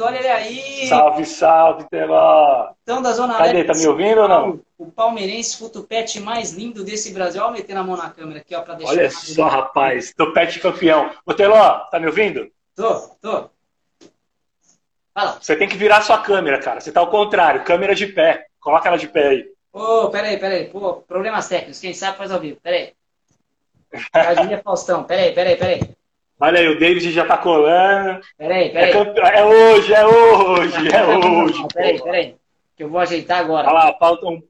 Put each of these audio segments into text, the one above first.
Olha ele aí. Salve, salve, Teló. Então, da Zona Cadê? Leste, Tá me ouvindo ou não? O palmeirense futupete mais lindo desse Brasil. Olha meter a mão na câmera aqui, ó, pra deixar. Olha só, rapaz. Topete campeão. Ô, Teló, tá me ouvindo? Tô, tô. Fala. Você tem que virar sua câmera, cara. Você tá ao contrário. Câmera de pé. Coloca ela de pé aí. Ô, peraí, peraí. Pô, problemas técnicos. Quem sabe faz ao vivo. Peraí. Cadinha Faustão. Peraí, peraí, peraí. Olha aí, o David já tá colando. Peraí, É, peraí. campe- é hoje, é hoje, é hoje. Não, Peraí, peraí. Que eu vou ajeitar agora. Olha lá, falta, um,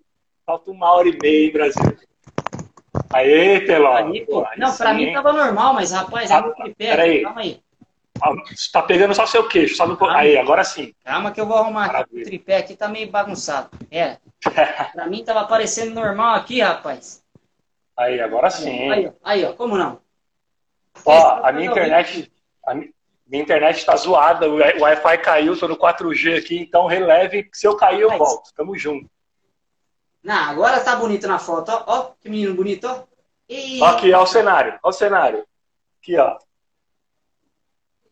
falta uma hora e meia, hein, Brasil. Aê, aí Não, pra sim, mim tava normal, mas rapaz, é Ah, no tripé. peraí. Calma aí. Ah, Tá pegando só seu queixo, só no... Ah. Aí, agora sim. Calma que eu vou arrumar aqui. Maravilha. O tripé aqui tá meio bagunçado. É. Pra mim tava aparecendo normal aqui, rapaz. Aí, agora sim. Aí. Aí, ó. Como não? Ó, a minha internet, a mi- minha internet tá zoada, o Wi- o Wi-Fi caiu, tô no 4G aqui, então releve, se eu cair eu volto. Tamo junto. Não, agora tá bonito na foto, ó. Ó, que menino bonito, ó. E... Ó aqui, ó o cenário, ó o cenário. Aqui, ó.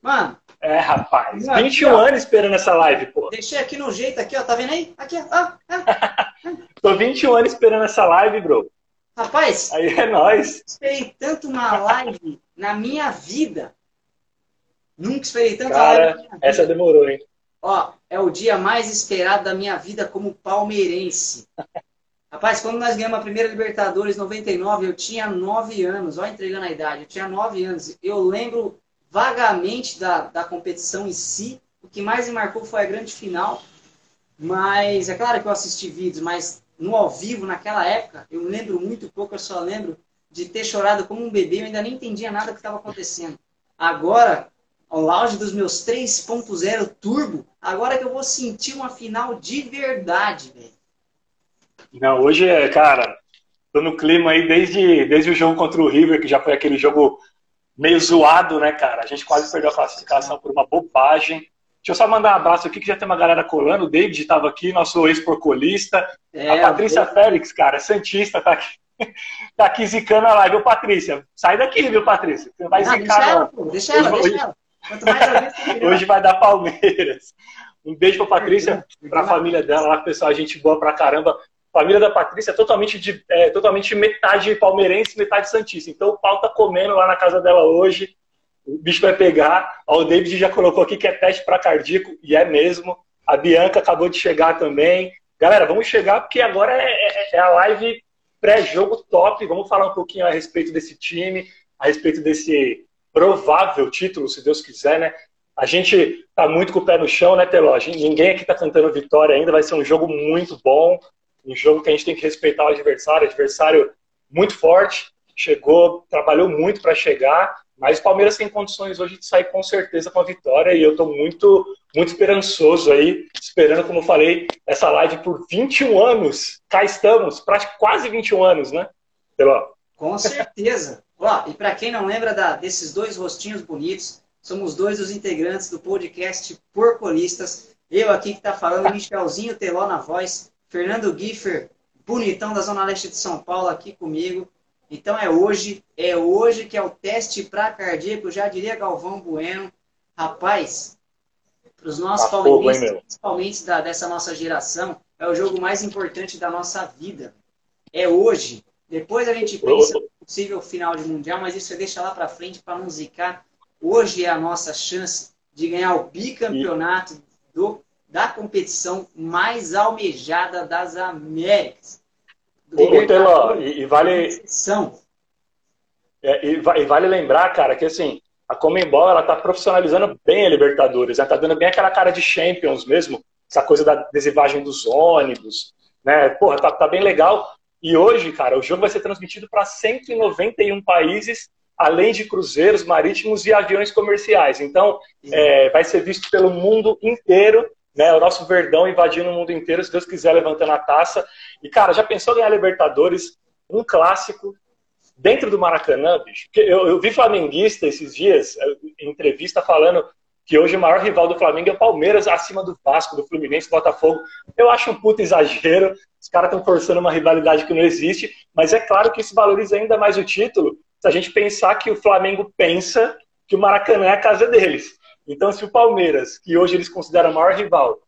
Mano, É, rapaz, Aqui, 21 ó. anos esperando essa live, pô. deixei aqui no jeito aqui, ó. Tá vendo aí? Aqui, ó. Tô 21 anos esperando essa live, bro. Rapaz, Aí é nóis. esperei tanto uma live na minha vida. Nunca esperei live na Cara, vida. essa demorou, hein? Ó, é o dia mais esperado da minha vida como palmeirense. Rapaz, quando nós ganhamos a primeira Libertadores 99, eu tinha 9 anos. Ó, entregando a idade. Eu tinha 9 anos. Eu lembro vagamente da, da competição em si. O que mais me marcou foi a grande final. Mas é claro que eu assisti vídeos, mas no ao vivo, naquela época, eu lembro muito pouco. Eu só lembro de ter chorado como um bebê. Eu ainda nem entendia nada do que estava acontecendo. Agora, ao auge dos meus 3.0 turbo, agora que eu vou sentir uma final de verdade, velho. Não, hoje é, cara, tô no clima aí desde, desde o jogo contra o River, que já foi aquele jogo meio zoado, né, cara? A gente quase perdeu a classificação por uma bobagem. Deixa eu só mandar um abraço aqui, que já tem uma galera colando. O David estava aqui, nosso ex-porcolista. É, a Patrícia Félix, cara, Santista, tá aqui, tá aqui zicando a live. Ô, Patrícia, sai daqui, viu, Patrícia? Você vai Não, deixa zicar, ela, não. pô, deixa ela, Hoje- deixa ela. Quanto mais eu ver, melhor. Hoje vai dar Palmeiras. Um beijo pra Patrícia, pra família dela lá, pessoal, gente boa pra caramba. Família da Patrícia é totalmente, de, é, totalmente metade palmeirense, metade santista. Então o pau tá comendo lá na casa dela hoje. O bicho vai pegar. Ó, o David já colocou aqui que é teste para cardíaco, e é mesmo. A Bianca acabou de chegar também. Galera, vamos chegar porque agora é, é- é a live pré-jogo top. Vamos falar um pouquinho a respeito desse time, a respeito desse provável título, se Deus quiser, né? A gente tá muito com o pé no chão, né, Teló? Ninguém aqui tá cantando vitória ainda. Vai ser um jogo muito bom. Um jogo que a gente tem que respeitar o adversário. Adversário muito forte. Chegou, trabalhou muito para chegar. Mas o Palmeiras tem condições hoje de sair com certeza com a vitória. E eu tô muito, muito esperançoso aí. Esperando, como eu falei, essa live por 21 anos. Cá estamos, praticamente quase 21 anos, né, Teló? Com certeza. Ó, e para quem não lembra da- desses dois rostinhos bonitos, somos dois dos integrantes do podcast Porcolistas. Eu aqui que tá falando, Michelzinho Teló na voz, Fernando Giffer, bonitão da Zona Leste de São Paulo aqui comigo. Então é hoje, é hoje que é o teste para cardíaco, já diria Galvão Bueno. Rapaz, para os nossos Tá fogo, hein, principalmente da, dessa nossa geração, é o jogo mais importante da nossa vida. É hoje. Depois a gente pensa no possível final de mundial, mas isso você deixa lá para frente para não zicar. Hoje é a nossa chance de ganhar o bicampeonato do, da competição mais almejada das Américas. Teló, e, e vale. É, e, e vale lembrar, cara, que assim, a Comembol, ela tá profissionalizando bem a Libertadores, né? Tá dando bem aquela cara de Champions mesmo, essa coisa da adesivagem dos ônibus, né? Porra, tá, tá bem legal. E hoje, cara, o jogo vai ser transmitido para 191 países, além de cruzeiros marítimos e aviões comerciais. Então, é, vai ser visto pelo mundo inteiro, né? O nosso Verdão invadindo o mundo inteiro, se Deus quiser, levantando a taça. E, cara, já pensou ganhar Libertadores, um clássico, dentro do Maracanã, bicho? Eu, eu vi flamenguista esses dias, eh, em entrevista, falando que hoje o maior rival do Flamengo é o Palmeiras, acima do Vasco, do Fluminense, do Botafogo. Eu acho um puta exagero. Os caras estão forçando uma rivalidade que não existe, mas é claro que isso valoriza ainda mais o título se a gente pensar que o Flamengo pensa que o Maracanã é a casa deles. Então, se o Palmeiras, que hoje eles consideram o maior rival,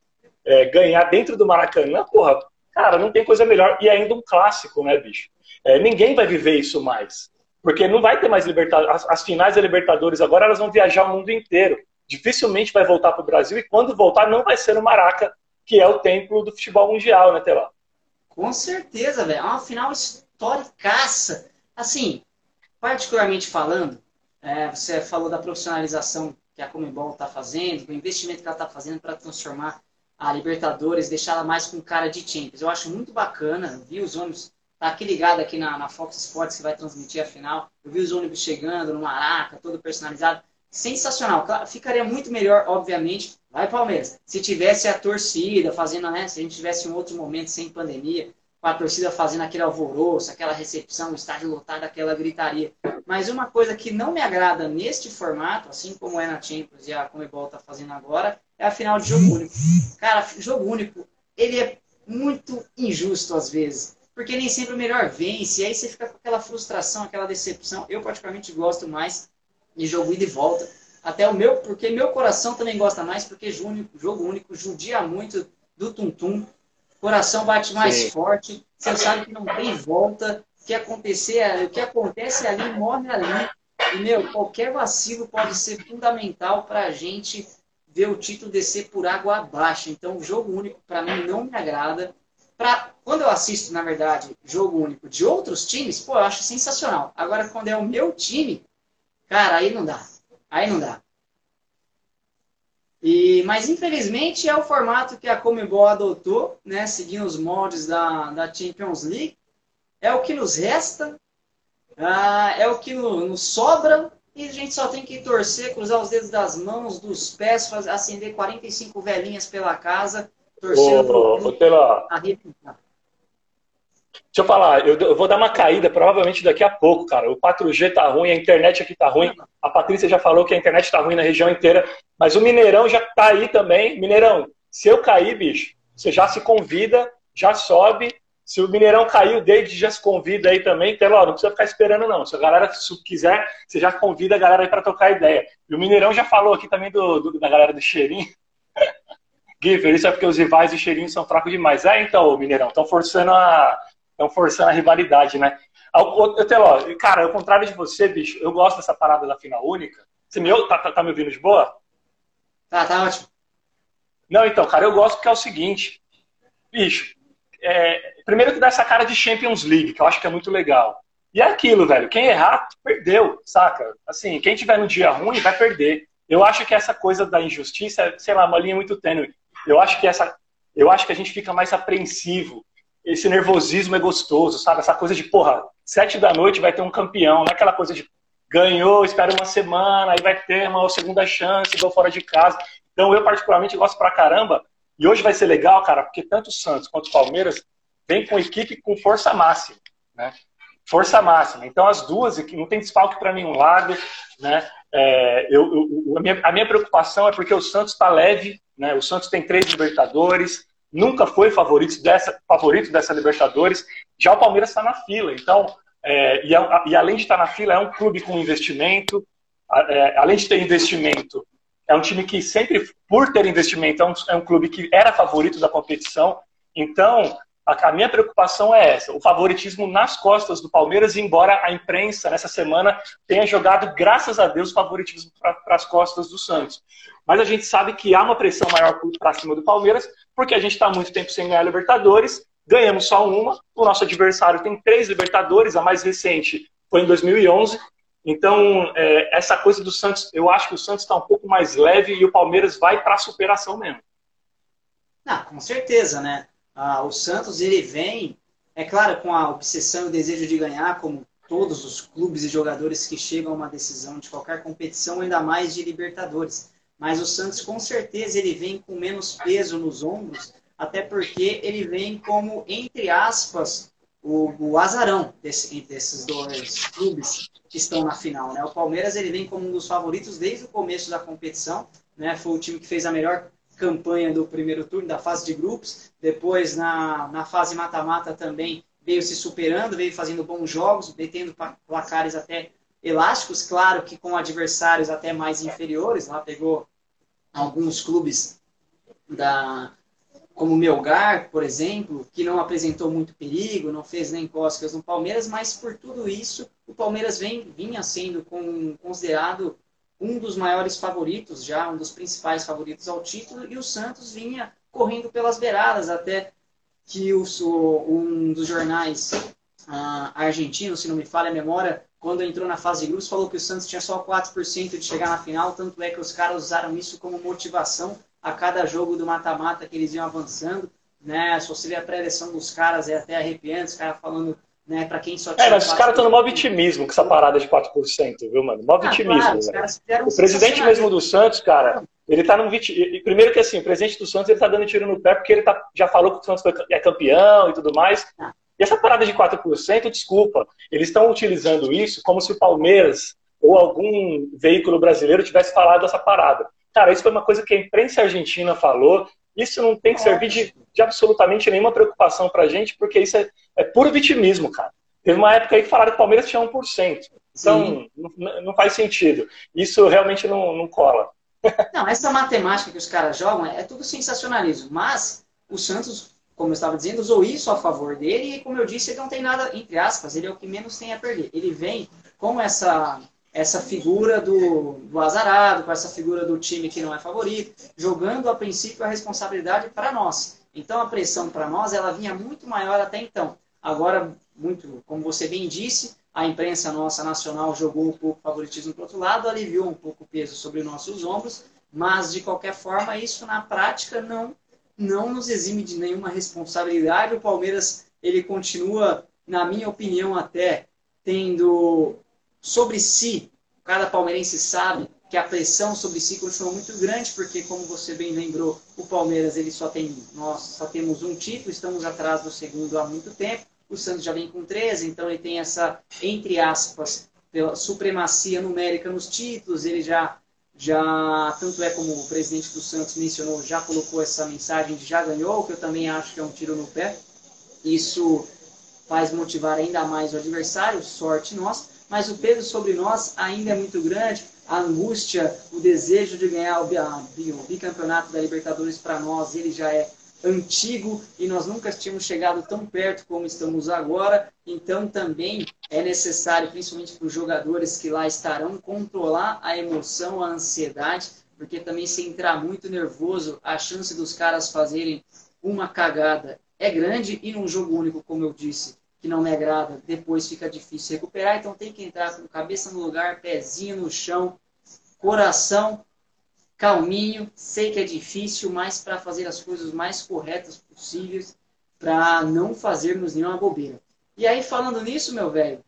é, ganhar dentro do Maracanã, porra, cara, não tem coisa melhor. E ainda um clássico, né, bicho? É, ninguém vai viver isso mais. Porque não vai ter mais Libertadores. As, as, finais da Libertadores agora elas vão viajar o mundo inteiro. Dificilmente vai voltar para o Brasil e quando voltar não vai ser no Maraca, que é o templo do futebol mundial, né, Teló? Com certeza, velho. É uma final historicaça. Assim, particularmente falando, é, você falou da profissionalização que a Comebol está fazendo, do investimento que ela está fazendo para transformar a Libertadores, deixar ela mais com cara de Champions. Eu acho muito bacana, vi os ônibus, tá aqui ligado aqui na, na Fox Sports que vai transmitir a final, eu vi os ônibus chegando no Maraca, todo personalizado. Sensacional. Ficaria muito melhor, obviamente, vai Palmeiras, se tivesse a torcida fazendo, né, se a gente tivesse um outro momento sem pandemia, com a torcida fazendo aquele alvoroço, aquela recepção, o estádio lotado, aquela gritaria. Mas uma coisa que não me agrada neste formato, assim como é na Champions e a Comebol está fazendo agora, é a final de jogo único. Cara, jogo único, ele é muito injusto às vezes, porque nem sempre o melhor vence, e aí você fica com aquela frustração, aquela decepção. Eu particularmente gosto mais de jogo ida e volta. Até o meu, porque meu coração também gosta mais, porque jogo, único judia muito do tum-tum. Coração bate mais Sim. forte, você sabe que não tem volta, o que acontecer, o que acontece ali morre ali. E, meu, qualquer vacilo pode ser fundamental para a gente ver o título descer por água abaixo. Então, o jogo único, para mim, não me agrada. Pra, quando eu assisto, na verdade, jogo único de outros times, pô, eu acho sensacional. Agora, quando é o meu time, cara, aí não dá. Aí não dá. E, mas, infelizmente, é o formato que a Comebol adotou, né, seguindo os moldes da, da Champions League. É o que nos resta, ah, é o que no, nos sobra e a gente só tem que torcer, cruzar os dedos das mãos, dos pés, fazer, acender 45 velhinhas pela casa, torcendo ô, pela... Deixa eu falar, eu, vou dar uma caída provavelmente daqui a pouco, cara. O 4G tá ruim, a internet aqui tá ruim. A Patrícia já falou que a internet tá ruim na região inteira, mas o Mineirão já tá aí também. Mineirão, se eu cair, bicho, você já se convida, já sobe se o Mineirão caiu, o David já se convida aí também. Então, ó, não precisa ficar esperando, não. Se a galera se quiser, você já convida a galera aí para trocar ideia. E o Mineirão já falou aqui também do, do da galera do Cheirinho. Giver, isso é porque os rivais do Cheirinho são fracos demais. É, então, Mineirão, estão forçando a. Estão forçando a rivalidade, né? Eu, Teló, cara, ao contrário de você, bicho, eu gosto dessa parada da final única. Você me, tá, tá, tá me ouvindo de boa? Tá, tá ótimo. Não, então, cara, eu gosto porque é o seguinte, bicho, é, primeiro que dá essa cara de Champions League, que eu acho que é muito legal. E é aquilo, velho. Quem errar, perdeu, saca? Assim, quem tiver no dia ruim vai perder. Eu acho que essa coisa da injustiça, é, sei lá, uma linha muito tênue. Eu acho que essa, eu acho que a gente fica mais apreensivo. Esse nervosismo é gostoso, sabe? Essa coisa de, porra, sete da noite vai ter um campeão, não é aquela coisa de ganhou, espera uma semana, aí vai ter uma segunda chance, vou fora de casa. Então eu particularmente gosto pra caramba e hoje vai ser legal, cara, porque tanto o Santos quanto o Palmeiras vem com equipe com força máxima, né? Força máxima. Então as duas, não tem desfalque para nenhum lado, né? É, eu, eu, a, minha, a, minha, preocupação é porque o Santos está leve, né? O Santos tem três Libertadores, nunca foi favorito dessa, favorito dessa Libertadores. Já o Palmeiras está na fila, então é, e, e, além de estar tá na fila é um clube com investimento. É, além de ter investimento, é um time que sempre, por ter investimento, é um, é um clube que era favorito da competição. Então, a, a, minha preocupação é essa: o favoritismo nas costas do Palmeiras, embora a imprensa nessa semana tenha jogado, graças a Deus, favoritismo para as costas do Santos. Mas a gente sabe que há uma pressão maior para cima do Palmeiras, porque a gente está muito tempo sem ganhar Libertadores, ganhamos só uma, o nosso adversário tem três Libertadores, a mais recente foi em 2011, então, é, essa coisa do Santos, eu acho que o Santos está um pouco mais leve e o Palmeiras vai para a superação mesmo. Não, com certeza, né? Ah, o Santos, ele vem, é claro, com a obsessão e o desejo de ganhar, como todos os clubes e jogadores que chegam a uma decisão de qualquer competição, ainda mais de Libertadores. Mas o Santos, com certeza, ele vem com menos peso nos ombros, até porque ele vem como, entre aspas, o, o azarão desse, desses dois clubes que estão na final. Né? O Palmeiras ele vem como um dos favoritos desde o começo da competição. Né? Foi o time que fez a melhor campanha do primeiro turno, da fase de grupos. Depois, na, na fase mata-mata, também veio se superando, veio fazendo bons jogos, metendo placares até elásticos. Claro que com adversários até mais inferiores. Lá pegou alguns clubes da como Melgar, por exemplo, que não apresentou muito perigo, não fez nem cócegas no Palmeiras, mas por tudo isso, o Palmeiras vem, vinha sendo com, considerado um dos maiores favoritos, já um dos principais favoritos ao título, e o Santos vinha correndo pelas beiradas, até que o, um dos jornais uh, argentinos, se não me falha a memória, quando entrou na fase de grupos, falou que o Santos tinha só 4% de chegar na final, tanto é que os caras usaram isso como motivação a cada jogo do mata-mata que eles iam avançando, né? Se você vê a pré-eleção dos caras, é até arrepiante, os caras falando, né, para quem só tinha... É, mas os caras estão no maior vitimismo com essa parada de 4%, viu, mano? Mó ah, vitimismo, claro, O presidente mesmo do Santos, cara, ele tá num vit... Primeiro que assim, o presidente do Santos, ele tá dando tiro no pé porque ele tá... já falou que o Santos é campeão e tudo mais. Ah. E essa parada de 4%, desculpa, eles estão utilizando isso como se o Palmeiras ou algum veículo brasileiro tivesse falado dessa parada. Cara, isso foi uma coisa que a imprensa argentina falou. Isso não tem que servir de, de absolutamente nenhuma preocupação pra gente, porque isso é, é, puro vitimismo, cara. Teve uma época aí que falaram que o Palmeiras tinha 1%. Então, não, não, faz sentido. Isso realmente não, não cola. Não, essa matemática que os caras jogam é tudo sensacionalismo. Mas o Santos, como eu estava dizendo, usou isso a favor dele e, como eu disse, ele não tem nada, entre aspas, ele é o que menos tem a perder. Ele vem com essa essa figura do, do azarado, com essa figura do time que não é favorito, jogando a princípio a responsabilidade para nós. Então a pressão para nós ela vinha muito maior até então. Agora, muito, como você bem disse, a imprensa nossa nacional jogou um pouco favoritismo para outro lado, aliviou um pouco o peso sobre nossos ombros, mas de qualquer forma isso na prática não não nos exime de nenhuma responsabilidade. O Palmeiras ele continua, na minha opinião, até tendo sobre si, cada palmeirense sabe que a pressão sobre si continua muito grande, porque como você bem lembrou, o Palmeiras ele só tem, nós só temos um título, estamos atrás do segundo há muito tempo. O Santos já vem com 13, então ele tem essa entre aspas pela supremacia numérica nos títulos, ele já já tanto é como o presidente do Santos mencionou, já colocou essa mensagem de já ganhou, que eu também acho que é um tiro no pé. Isso faz motivar ainda mais o adversário, sorte nossa mas o peso sobre nós ainda é muito grande. A angústia, o desejo de ganhar o bicampeonato da Libertadores para nós, ele já é antigo e nós nunca tínhamos chegado tão perto como estamos agora. Então também é necessário, principalmente para os jogadores que lá estarão, controlar a emoção, a ansiedade, porque também se entrar muito nervoso, a chance dos caras fazerem uma cagada é grande e num jogo único, como eu disse, que não me agrada, depois fica difícil recuperar, então tem que entrar com cabeça no lugar, pezinho no chão, coração calminho, sei que é difícil, mas para fazer as coisas mais corretas possíveis, para não fazermos nenhuma bobeira. E aí, falando nisso, meu velho,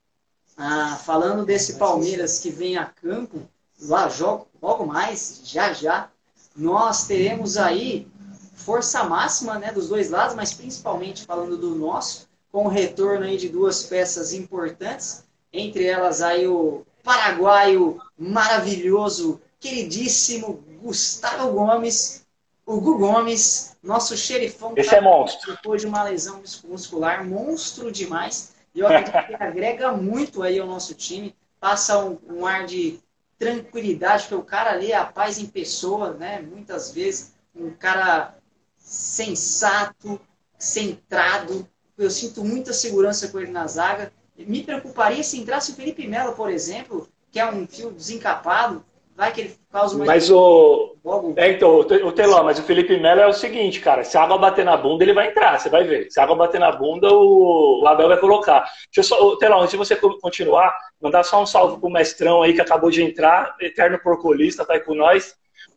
ah, falando desse Palmeiras que vem a campo, lá jogo, logo mais, já já, nós teremos aí força máxima né, dos dois lados, mas principalmente falando do nosso, com o retorno aí de duas peças importantes, entre elas aí o paraguaio maravilhoso, queridíssimo Gustavo Gomes, o Gu Gomes, nosso xerifão. Esse tá é monstro. Depois de uma lesão muscular, monstro demais. E eu acredito que agrega muito aí ao nosso time, passa um, um ar de tranquilidade, porque o cara ali é a paz em pessoa, né? Muitas vezes, um cara sensato, centrado, eu sinto muita segurança com ele na zaga. Me preocuparia se entrasse o Felipe Melo, por exemplo, que é um fio desencapado, vai que ele causa uma. Mas o. É, então, o Teló, mas o Felipe Melo é o seguinte, cara: se a água bater na bunda, ele vai entrar, você vai ver. Se a água bater na bunda, o Abel vai colocar. Deixa eu só, Teló, antes de você continuar, mandar só um salve pro mestrão aí que acabou de entrar, eterno porcolista, tá aí com nós.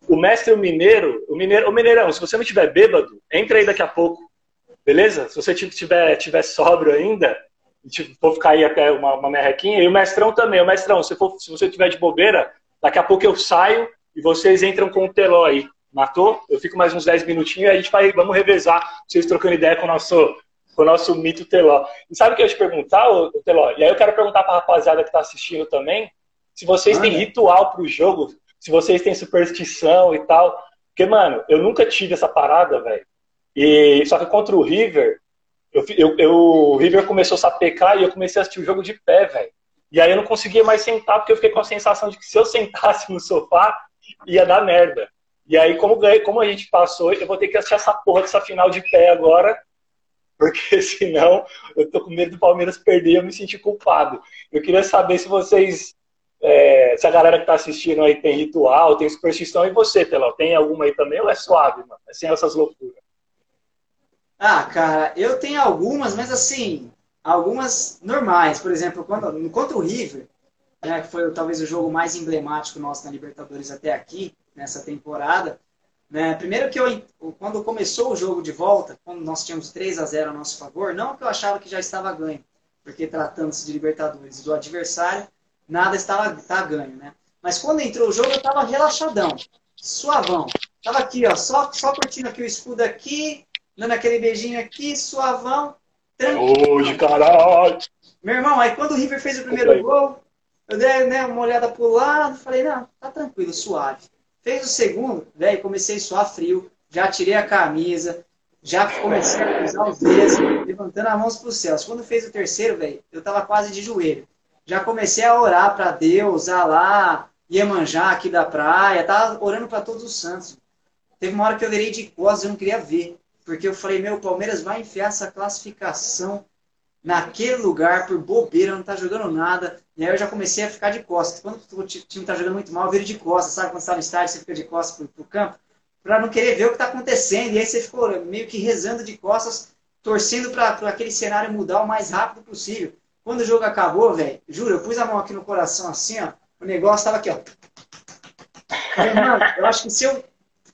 O mestre o Mineiro, o Mineiro, o Mineirão, se você não tiver bêbado, entra aí daqui a pouco. Beleza? Se você tiver, tiver sóbrio ainda, for ficar aí até uma, uma merrequinha, e o mestrão também. O mestrão, se, for, se você tiver de bobeira, daqui a pouco eu saio e vocês entram com o teló aí. Matou? Eu fico mais uns 10 minutinhos e a gente vai, vamos revezar, vocês trocando ideia com o nosso, com o nosso mito Teló. E sabe o que eu ia te perguntar, o Teló? E aí eu quero perguntar para a rapaziada que está assistindo também, se vocês têm ritual para o jogo, se vocês têm superstição e tal. Porque, mano, eu nunca tive essa parada, velho. E, só que contra o River, eu, eu, eu, o River começou a sapecar e eu comecei a assistir o jogo de pé, velho. E aí eu não conseguia mais sentar, porque eu fiquei com a sensação de que se eu sentasse no sofá, ia dar merda. E aí, como, como a gente passou, eu vou ter que assistir essa porra dessa final de pé agora, porque senão eu tô com medo do Palmeiras perder e eu me sentir culpado. Eu queria saber se vocês, é, se a galera que tá assistindo aí tem ritual, tem superstição, e você, Telão, tem alguma aí também ou é suave, mano? É sem essas loucuras? Ah, cara, eu tenho algumas, mas assim, algumas normais. Por exemplo, quando, contra o River, né, que foi talvez o jogo mais emblemático nosso na Libertadores até aqui, nessa temporada. Né, primeiro que eu, quando começou o jogo de volta, quando nós tínhamos 3 a 0 a nosso favor, não que eu achava que já estava ganho, porque tratando-se de Libertadores do adversário, nada estava tá ganho, né? Mas quando entrou o jogo, eu estava relaxadão, suavão. Tava aqui, ó, só, só curtindo aqui o escudo aqui, dando aquele beijinho aqui, suavão, tranquilo. Hoje, caralho! Meu irmão, aí quando o River fez o primeiro gol, eu dei né, uma olhada pro lado, falei, não, tá tranquilo, suave. Fez o segundo, velho, comecei a suar frio, já tirei a camisa, já comecei a cruzar os dedos, levantando as mãos pro céu. Quando fez o terceiro, velho, eu tava quase de joelho. Já comecei a orar para Deus, a lá, Iemanjá aqui da praia, tava orando para todos os santos. Teve uma hora que eu virei de costas, eu não queria ver. Porque eu falei, meu, o Palmeiras vai enfiar essa classificação naquele lugar por bobeira, não tá jogando nada. E aí eu já comecei a ficar de costas. Quando o time tá jogando muito mal, eu viro de costas, sabe? Quando você tá no estádio, você fica de costas pro, pro campo, para não querer ver o que tá acontecendo. E aí você ficou meio que rezando de costas, torcendo para aquele cenário mudar o mais rápido possível. Quando o jogo acabou, velho, juro, eu pus a mão aqui no coração assim, ó, o negócio tava aqui, ó. mano, eu acho que se eu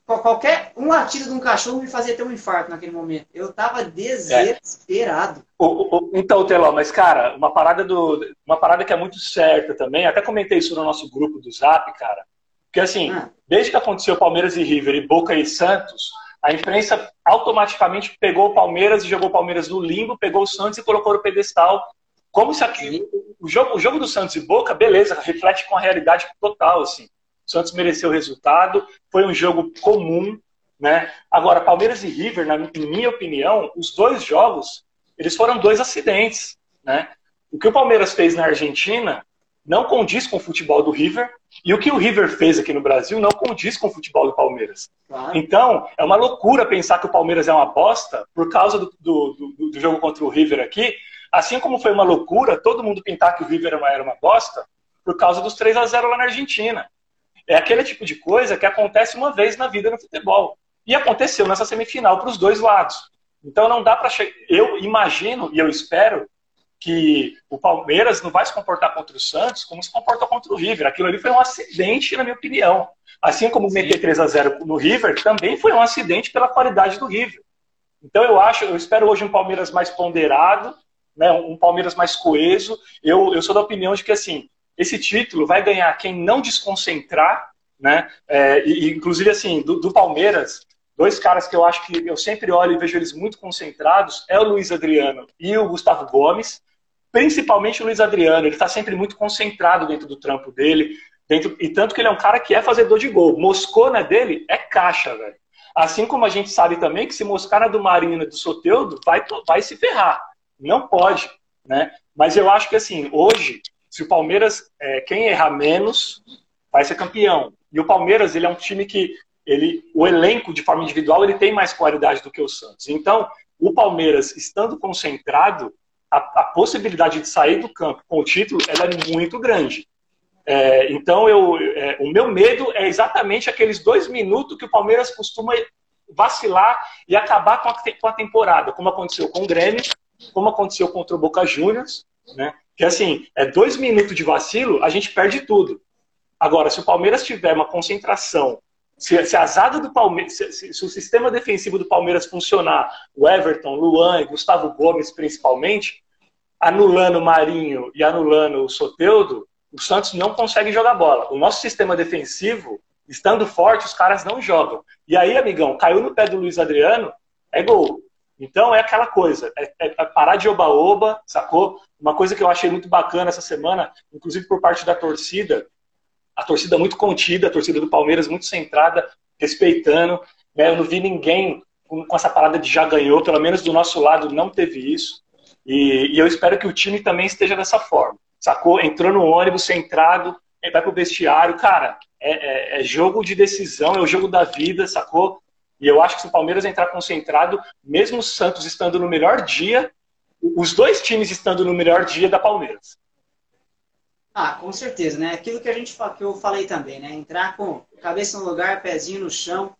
qualquer um latido de um cachorro me fazia ter um infarto naquele momento. Eu tava desesperado. É. então, Teló, mas cara, uma parada do, uma parada que é muito certa também. Até comentei isso no nosso grupo do Zap, cara. Porque assim, ah. desde que aconteceu Palmeiras e River e Boca e Santos, a imprensa automaticamente pegou o Palmeiras e jogou o Palmeiras no limbo, pegou o Santos e colocou no pedestal. Como se aqui, o jogo, o jogo do Santos e Boca, beleza, reflete com a realidade total, assim. O Santos mereceu o resultado, foi um jogo comum, né? Agora, Palmeiras e River, na minha opinião, os dois jogos, eles foram dois acidentes, né? O que o Palmeiras fez na Argentina não condiz com o futebol do River, e o que o River fez aqui no Brasil não condiz com o futebol do Palmeiras. Então, é uma loucura pensar que o Palmeiras é uma bosta por causa do, do, do, do jogo contra o River aqui, assim como foi uma loucura todo mundo pintar que o River era uma bosta por causa dos 3 a 0 lá na Argentina. É aquele tipo de coisa que acontece uma vez na vida no futebol. E aconteceu nessa semifinal para os dois lados. Então não dá para chegar. Eu imagino e eu espero que o Palmeiras não vai se comportar contra o Santos como se comportou contra o River. Aquilo ali foi um acidente, na minha opinião. Assim como meter 3 a 0 no River, também foi um acidente pela qualidade do River. Então eu acho, eu espero hoje um Palmeiras mais ponderado, né, um Palmeiras mais coeso. Eu, eu sou da opinião de que assim, esse título vai ganhar quem não desconcentrar, né? É, e, inclusive, assim, do, do, Palmeiras, dois caras que eu acho que eu sempre olho e vejo eles muito concentrados é o Luiz Adriano e o Gustavo Gomes. Principalmente o Luiz Adriano, ele está sempre muito concentrado dentro do trampo dele, dentro, e tanto que ele é um cara que é fazedor de gol. Moscona dele é caixa, velho. Assim como a gente sabe também que se moscar na do Marinho e do Soteudo, vai, vai se ferrar. Não pode, né? Mas eu acho que assim, hoje se o Palmeiras, é, quem errar menos, vai ser campeão. E o Palmeiras, ele é um time que ele, o elenco de forma individual, ele tem mais qualidade do que o Santos. Então, o Palmeiras, estando concentrado, a, a possibilidade de sair do campo com o título, ela é muito grande. É, então, eu, é, o meu medo é exatamente aqueles dois minutos que o Palmeiras costuma vacilar e acabar com a, com a temporada, como aconteceu com o Grêmio, como aconteceu contra o Boca Juniors, né? Que assim, é dois minutos de vacilo, a gente perde tudo. Agora, se o Palmeiras tiver uma concentração, se, se a azada do Palmeiras, se, se, o sistema defensivo do Palmeiras funcionar, o Everton, Luan e Gustavo Gomes principalmente, anulando o Marinho e anulando o Soteudo, o Santos não consegue jogar bola. O nosso sistema defensivo, estando forte, os caras não jogam. E aí, amigão, caiu no pé do Luiz Adriano, é gol. Então é aquela coisa, é, é, é parar de oba-oba, sacou? Uma coisa que eu achei muito bacana essa semana, inclusive por parte da torcida, a torcida muito contida, a torcida do Palmeiras muito centrada, respeitando. Né? Eu não vi ninguém com, essa parada de já ganhou, pelo menos do nosso lado não teve isso. E, e eu espero que o time também esteja dessa forma, sacou? Entrou no ônibus centrado, vai pro vestiário, cara, é, é, é, jogo de decisão, é o jogo da vida, sacou? E eu acho que se o Palmeiras entrar concentrado, mesmo o Santos estando no melhor dia, os dois times estando no melhor dia da Palmeiras. Ah, com certeza, né? Aquilo que a gente que eu falei também, né? Entrar com cabeça no lugar, pezinho no chão,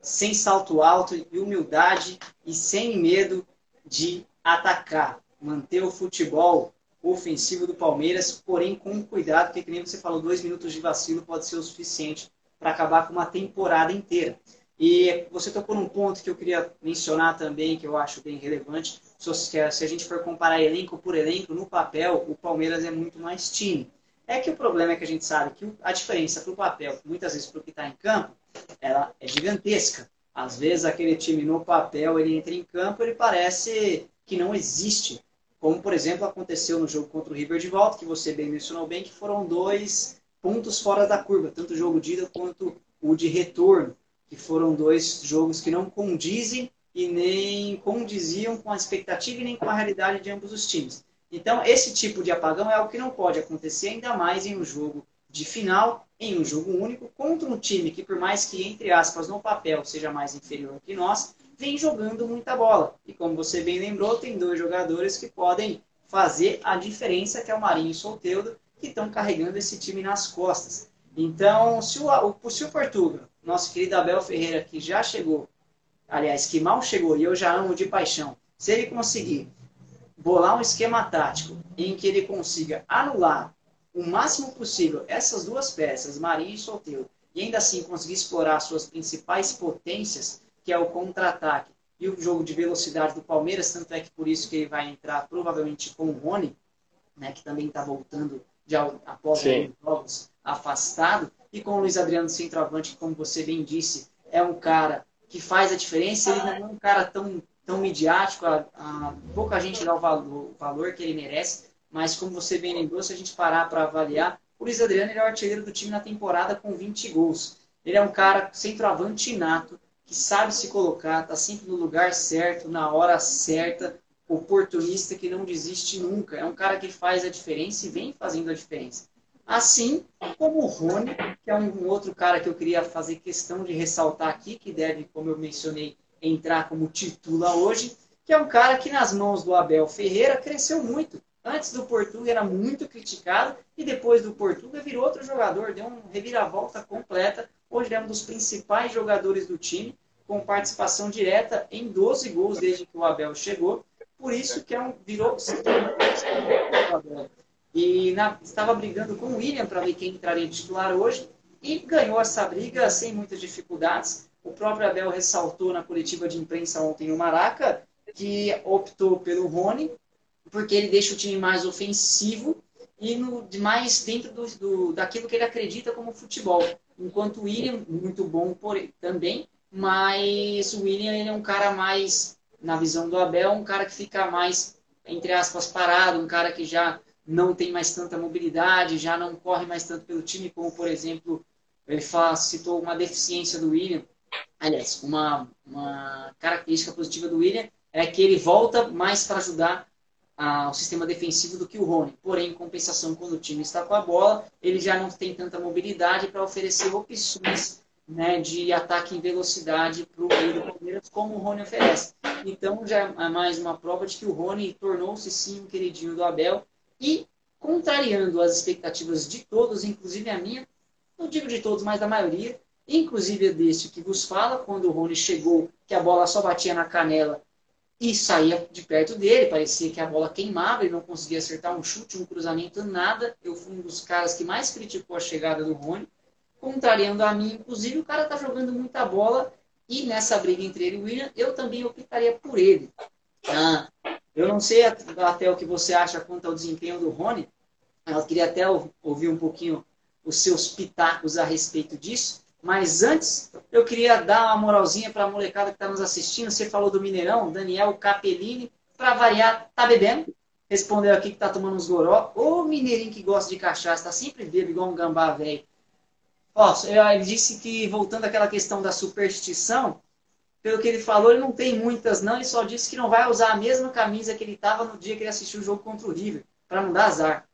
sem salto alto e humildade e sem medo de atacar, manter o futebol ofensivo do Palmeiras, porém com cuidado, porque, como você falou, dois minutos de vacilo pode ser o suficiente para acabar com uma temporada inteira. E você tocou num ponto que eu queria mencionar também, que eu acho bem relevante. Se a gente for comparar elenco por elenco, no papel, o Palmeiras é muito mais time. É que o problema é que a gente sabe que a diferença para o papel, muitas vezes para o que está em campo, ela é gigantesca. Às vezes aquele time no papel, ele entra em campo, ele parece que não existe. Como, por exemplo, aconteceu no jogo contra o River de volta, que você bem mencionou bem, que foram dois pontos fora da curva, tanto o jogo de ida quanto o de retorno, que foram dois jogos que não condizem e nem condiziam com a expectativa e nem com a realidade de ambos os times. Então, esse tipo de apagão é algo que não pode acontecer, ainda mais em um jogo de final, em um jogo único, contra um time que, por mais que, entre aspas, no papel seja mais inferior que nós, vem jogando muita bola. E como você bem lembrou, tem dois jogadores que podem fazer a diferença, que é o Marinho e o Solteudo, que estão carregando esse time nas costas. Então, se o, se o Portugal, nosso querido Abel Ferreira, que já chegou, aliás, que mal chegou, e eu já amo de paixão, se ele conseguir bolar um esquema tático em que ele consiga anular o máximo possível essas duas peças, Marinho e Solteiro, e ainda assim conseguir explorar suas principais potências, que é o contra-ataque e o jogo de velocidade do Palmeiras, tanto é que por isso que ele vai entrar provavelmente com o Rony, né, que também está voltando de, após Sim. alguns jogos afastado, e com o Luiz Adriano centroavante, que, como você bem disse, é um cara que faz a diferença, ele não é um cara tão, tão midiático, a, a, pouca gente dá o valor, o valor que ele merece, mas como você bem lembrou, se a gente parar para avaliar, o Luiz Adriano ele é o artilheiro do time na temporada com 20 gols. Ele é um cara centroavante nato, que sabe se colocar, está sempre no lugar certo, na hora certa, oportunista que não desiste nunca. É um cara que faz a diferença e vem fazendo a diferença. Assim como o Rony, que é um outro cara que eu queria fazer questão de ressaltar aqui, que deve, como eu mencionei, entrar como titula hoje, que é um cara que nas mãos do Abel Ferreira cresceu muito. Antes do Portugal era muito criticado e depois do Portugal virou outro jogador, deu uma reviravolta completa Hoje é um dos principais jogadores do time, com participação direta em 12 gols desde que o Abel chegou. Por isso que é um, virou e na, estava brigando com o William para ver quem entraria titular hoje e ganhou essa briga sem muitas dificuldades. O próprio Abel ressaltou na coletiva de imprensa ontem no Maraca que optou pelo Rony porque ele deixa o time mais ofensivo e no, mais dentro do, do, daquilo que ele acredita como futebol enquanto o William, muito bom por, também, mas o William ele é um cara mais, na visão do Abel, um cara que fica mais, entre aspas, parado, um cara que já não tem mais tanta mobilidade, já não corre mais tanto pelo time, como, por exemplo, ele fala, citou uma deficiência do William, aliás, uma, uma característica positiva do William é que ele volta mais para ajudar o sistema defensivo do que o Rony. Porém, em compensação, quando o time está com a bola, ele já não tem tanta mobilidade para oferecer opções né, de ataque em velocidade para o meio do Palmeiras, como o Rony oferece. Então, já é mais uma prova de que o Rony tornou-se sim um queridinho do Abel e, contrariando as expectativas de todos, inclusive a minha, não digo de todos, mas da maioria, inclusive deste que vos fala, quando o Rony chegou, que a bola só batia na canela e saía de perto dele, parecia que a bola queimava, ele não conseguia acertar um chute, um cruzamento, nada. Eu fui um dos caras que mais criticou a chegada do Rony, contrariando a mim. Inclusive, o cara tá jogando muita bola e nessa briga entre ele e o William, eu também optaria por ele. Ah, eu não sei até o que você acha quanto ao desempenho do Rony, eu queria até ouvir um pouquinho os seus pitacos a respeito disso, mas antes, eu queria dar uma moralzinha para a molecada que está nos assistindo. Você falou do Mineirão, Daniel Capellini, para variar, tá bebendo? Respondeu aqui que tá tomando uns goró. Ô mineirinho que gosta de cachaça, tá sempre bebo igual um gambá velho. Ó, ele disse que, voltando àquela questão da superstição, pelo que ele falou, ele não tem muitas não, ele só disse que não vai usar a mesma camisa que ele estava no dia que ele assistiu o jogo contra o River, para não dar azar.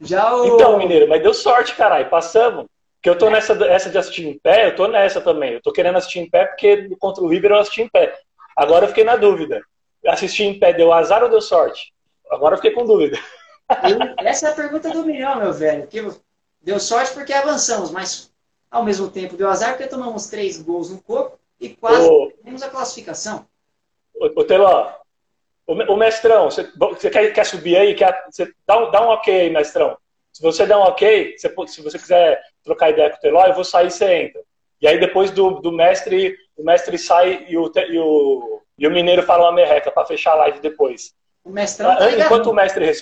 Já o... Então, Mineiro, mas deu sorte, caralho, passamos. Que eu tô nessa essa de assistir em pé, eu tô nessa também. Eu tô querendo assistir em pé porque contra o River eu assisti em pé. Agora eu fiquei na dúvida. Assistir em pé deu azar ou deu sorte? Agora eu fiquei com dúvida. essa é a pergunta do milhão, meu velho. Que deu sorte porque avançamos, mas ao mesmo tempo deu azar porque tomamos três gols no corpo e quase temos a classificação. Ô, Teló, o mestrão, você, você quer, quer, subir aí? Quer, você, dá, um, dá um ok aí, mestrão. Se você der um ok, você, se você quiser trocar ideia com o Teló, eu vou sair e você entra. E aí depois do, do mestre, o mestre sai e o, e o, e o mineiro fala uma merreca para fechar a live depois. O mestrão tá enquanto o mestre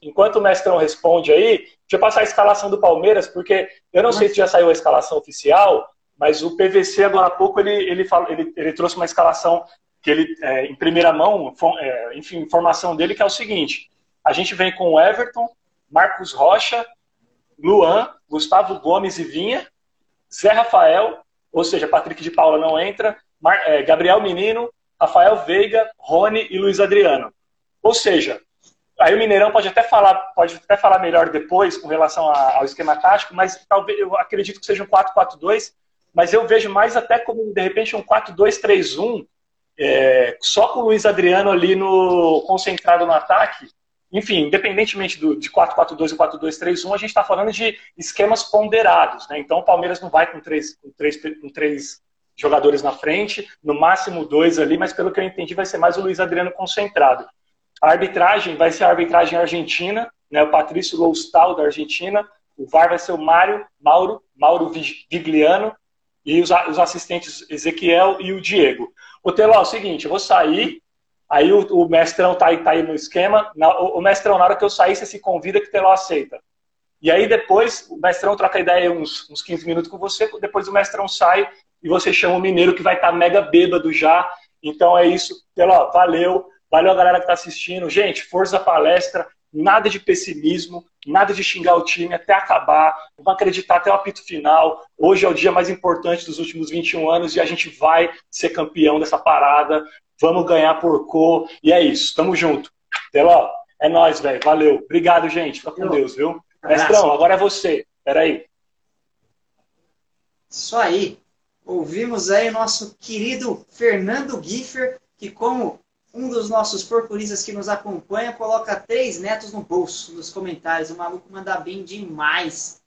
enquanto o mestrão responde aí, deixa eu passar a escalação do Palmeiras, porque eu não sei se já saiu a escalação oficial, mas o PVC agora há pouco ele, ele, falou, ele, ele trouxe uma escalação que ele, é, em primeira mão, é, enfim, informação dele, que é o seguinte: a gente vem com Everton, Marcos Rocha, Luan, Gustavo Gomes e Vinha, Zé Rafael, ou seja, Patrick de Paula não entra, Mar, é, Gabriel Menino, Rafael Veiga, Rony e Luiz Adriano. Ou seja, aí o Mineirão pode até falar, pode até falar melhor depois com relação ao esquema tático, mas talvez eu acredito que seja um 4-4-2, mas eu vejo mais até como de repente um 4-2-3-1, é, só com o Luiz Adriano ali no concentrado no ataque. Enfim, independentemente do, de 4-4-2 ou 4-2-3-1, a gente está falando de esquemas ponderados. Né? Então o Palmeiras não vai com três, com três, com três jogadores na frente, no máximo dois ali, mas pelo que eu entendi vai ser mais o Luiz Adriano concentrado. A arbitragem vai ser a arbitragem argentina, né? o Patrício Loustal da Argentina, o VAR vai ser o Mário, Mauro, Mauro Vigliano, e os, os assistentes Ezequiel e o Diego. O Teló, é o seguinte, eu vou sair, aí o, o mestrão tá aí, tá aí no esquema, na, o, o, mestrão, na hora que eu sair, você se convida que o Teló aceita. E aí depois, o mestrão troca ideia uns, uns 15 minutos com você, depois o mestrão sai e você chama o mineiro que vai estar tá mega bêbado já. Então é isso, Teló, valeu, valeu a galera que está assistindo. Gente, força palestra, nada de pessimismo, nada de xingar o time até acabar, vamos acreditar até o apito final. Hoje é o dia mais importante dos últimos 21 anos e a gente vai ser campeão dessa parada. Vamos ganhar por cor. E é isso, tamo junto. Teló, é nóis, velho. Valeu. Obrigado, gente. Fica com Deus, viu? Mestrão, agora é você. Peraí. Isso aí. Ouvimos aí o nosso querido Fernando Giffer, que como um dos nossos porcuristas que nos acompanha coloca três netos no bolso nos comentários. O maluco manda bem demais.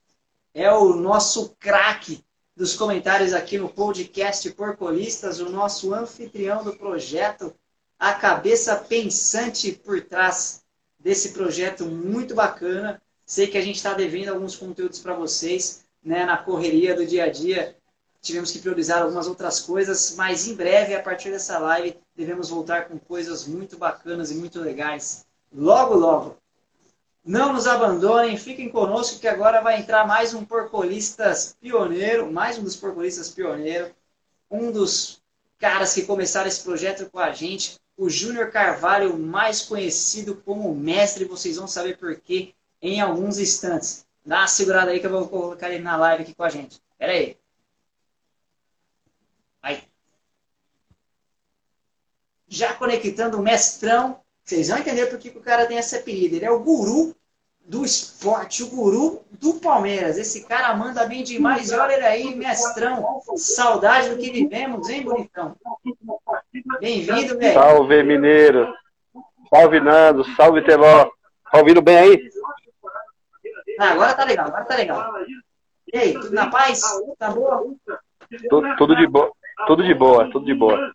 É o nosso craque dos comentários aqui no podcast Porcolistas, o nosso anfitrião do projeto, a cabeça pensante por trás desse projeto muito bacana. Sei que a gente está devendo alguns conteúdos para vocês, né, na correria do dia a dia tivemos que priorizar algumas outras coisas, mas em breve, a partir dessa live, devemos voltar com coisas muito bacanas e muito legais. Logo, logo. Não nos abandonem, fiquem conosco que agora vai entrar mais um porcolistas pioneiro, mais um dos porcolistas pioneiro, um dos caras que começaram esse projeto com a gente, o Júnior Carvalho, mais conhecido como mestre, vocês vão saber por quê em alguns instantes. Dá uma segurada aí que eu vou colocar ele na live aqui com a gente. Pera aí. Já conectando o mestrão, vocês vão entender por que o cara tem esse apelido. Ele é o guru do esporte, o guru do Palmeiras. Esse cara manda bem demais. E olha ele aí, mestrão. Saudade do que vivemos, hein, bonitão? Bem-vindo, velho. Salve, mineiro. Salve, Nando. Salve, Teló. Tá ouvindo bem aí? Ah, agora tá legal, agora tá legal. E aí, tudo na paz? Tá boa? Tudo, tudo de boa. Tudo de boa, tudo de boa.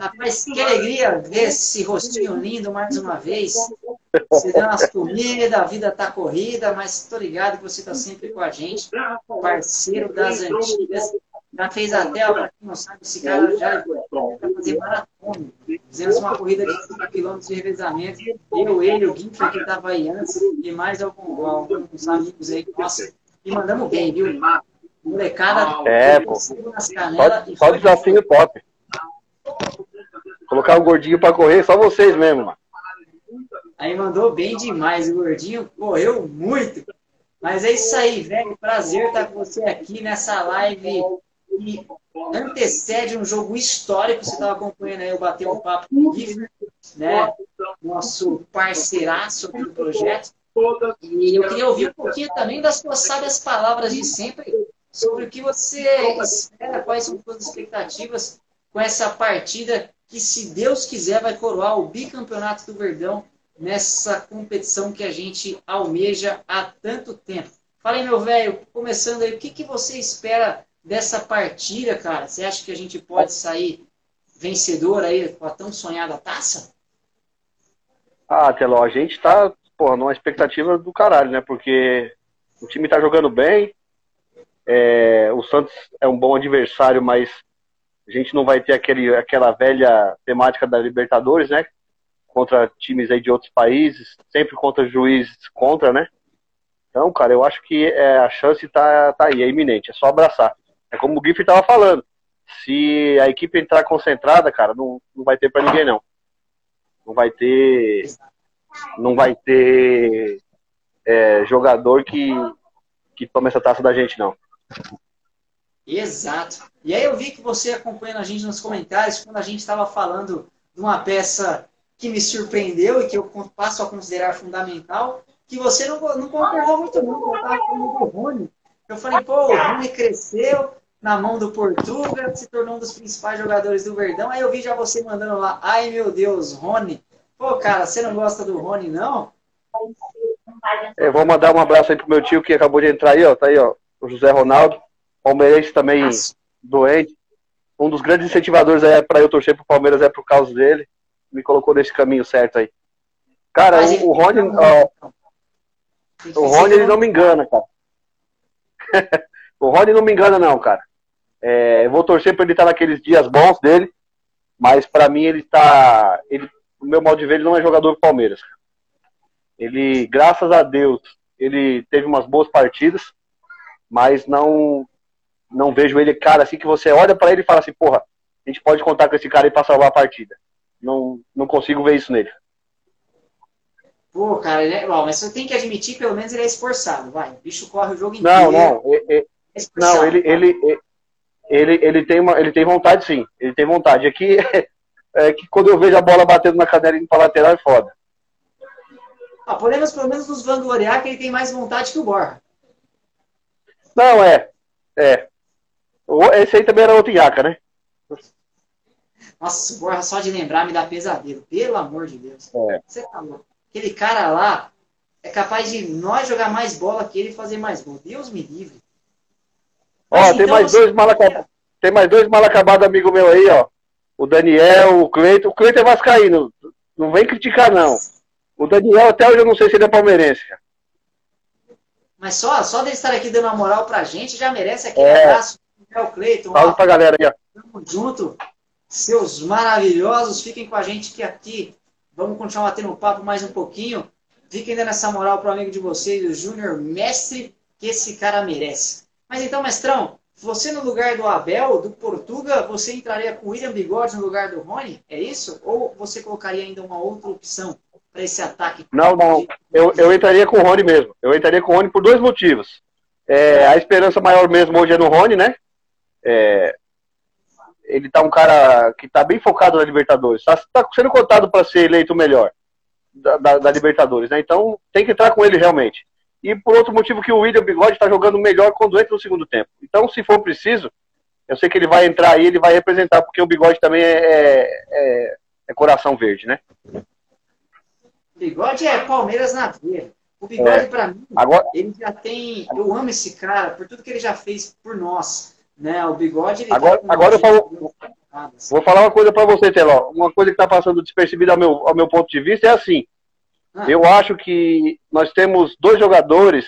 Rapaz, que alegria ver esse rostinho lindo mais uma vez. Você deu umas comidas, a vida tá corrida, mas tô ligado que você tá sempre com a gente, parceiro das antigas. Já fez até, para quem não sabe, esse cara já vai fazer maratona. Fizemos uma corrida de 5 km de revezamento. Eu, ele, o Guinfer, que estava aí antes, e mais alguns, alguns amigos aí, nossa, e mandamos bem, viu? Molecada. É, pô. Só, só desafio top. Colocar o gordinho pra correr, só vocês mesmo. Aí mandou bem demais. O gordinho correu muito. Mas é isso aí, velho. Prazer estar com você aqui nessa live que antecede um jogo histórico. Você estava acompanhando aí, eu bati um papo com o né? Nosso parceiraço do projeto. E eu queria ouvir um pouquinho também das suas sábias palavras de sempre sobre o que você espera, quais são suas expectativas com essa partida que, se Deus quiser, vai coroar o bicampeonato do Verdão nessa competição que a gente almeja há tanto tempo. Fala aí, meu velho, começando aí, o que, que você espera dessa partida, cara? Você acha que a gente pode sair vencedor aí com a tão sonhada taça? Ah, Teló, a gente tá, porra, numa expectativa do caralho, né? Porque o time tá jogando bem, é, o Santos é um bom adversário, mas a gente não vai ter aquele, aquela velha temática da Libertadores, né? Contra times aí de outros países, sempre contra juízes contra, né? Então, cara, eu acho que é, a chance tá, tá aí, é iminente, é só abraçar. É como o Giff tava falando. Se a equipe entrar concentrada, cara, não, não vai ter para ninguém, não. Não vai ter. Não vai ter é, jogador que, que tome essa taça da gente, não. Exato. E aí eu vi que você acompanhando a gente nos comentários, quando a gente estava falando de uma peça que me surpreendeu e que eu passo a considerar fundamental, que você não, não concordou muito não, eu estava falando do Rony. Eu falei, pô, o Rony cresceu na mão do Portuga, se tornou um dos principais jogadores do Verdão. Aí eu vi já você mandando lá, ai meu Deus, Rony. Pô, cara, você não gosta do Rony, não? Eu vou mandar um abraço aí pro meu tio que acabou de entrar aí, ó. Tá aí, ó. O José Ronaldo. Palmeirense também Nossa. doente. Um dos grandes incentivadores é para eu torcer pro Palmeiras é por causa dele. Me colocou nesse caminho certo aí. Cara, o, o Rony. Ó, o Rony ele não me engana, cara. o Rony não me engana, não, cara. É, eu vou torcer para ele estar naqueles dias bons dele, mas para mim ele tá. Ele, o meu modo de ver, ele não é jogador do Palmeiras. Ele, graças a Deus, ele teve umas boas partidas, mas não não vejo ele cara assim que você olha para ele e fala assim, porra, a gente pode contar com esse cara aí para salvar a partida. Não, não consigo ver isso nele. Pô, cara, ele é... Bom, mas você tem que admitir, pelo menos ele é esforçado, vai. O bicho corre o jogo inteiro. Não, não. É, é, não, ele, ele, ele, ele, tem uma, ele tem vontade, sim. Ele tem vontade. Aqui é que quando eu vejo a bola batendo na cadeira indo pra lateral é foda. Ah, podemos pelo menos nos vangloriar que ele tem mais vontade que o Borja. Não, é. É. Esse aí também era outro Iaca, né? Nossa, o Borja só de lembrar me dá pesadelo. Pelo amor de Deus. É. Você tá louco. Aquele cara lá é capaz de nós jogar mais bola que ele e fazer mais gol. Deus me livre. Ó, tem, então mais dois mal tem mais dois mal acabados amigo meu aí, ó. O Daniel, o Cleiton. O Cleiton é vascaíno. Não vem criticar, não. O Daniel, até hoje eu não sei se ele é palmeirense, cara. Mas só, só dele estar aqui dando uma moral pra gente já merece aquele é. abraço. É o Cleiton. Fala pra galera aí, ó. Tamo junto. Seus maravilhosos. Fiquem com a gente que aqui vamos continuar batendo um papo mais um pouquinho. Fiquem dando essa moral pro amigo de vocês, o Júnior Mestre, que esse cara merece. Mas então, mestrão, você no lugar do Abel, do Portuga, você entraria com o William Bigode no lugar do Rony? É isso? Ou você colocaria ainda uma outra opção para esse ataque? Não, não. Eu, eu entraria com o Rony mesmo. Eu entraria com o Rony por dois motivos. É, a esperança maior mesmo hoje é no Rony, né? É, ele tá um cara que tá bem focado na Libertadores. Tá, tá sendo contado para ser eleito o melhor da, da, da Libertadores, né? Então tem que entrar com ele realmente e por outro motivo que o William Bigode está jogando melhor quando entra no segundo tempo. Então, se for preciso, eu sei que ele vai entrar aí, ele vai representar, porque o Bigode também é, é, é, é coração verde, né? Bigode é Palmeiras na veia. O Bigode, é. para mim, Agora... ele já tem. Eu amo esse cara por tudo que ele já fez por nós. Né? O Bigode. Ele agora, tá agora eu falo. Vou falar uma coisa para você, Teló. Uma coisa que está passando despercebida ao meu, ao meu ponto de vista é assim. Ah. Eu acho que nós temos dois jogadores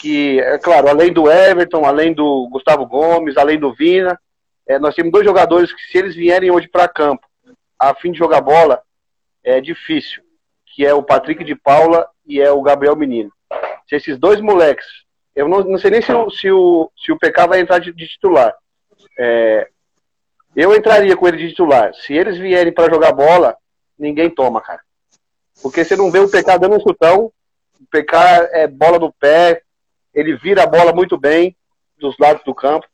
que, é claro, além do Everton, além do Gustavo Gomes, além do Vina, é, nós temos dois jogadores que, se eles vierem hoje para campo a fim de jogar bola, é difícil, que é o Patrick de Paula e é o Gabriel Menino. Se esses dois moleques, eu não, não sei nem se o, se o, se o PK vai entrar de, de titular. É, eu entraria com ele de titular. Se eles vierem para jogar bola, ninguém toma, cara. Porque você não vê o PK dando um chutão. O PK é bola no pé, ele vira a bola muito bem dos lados do campo.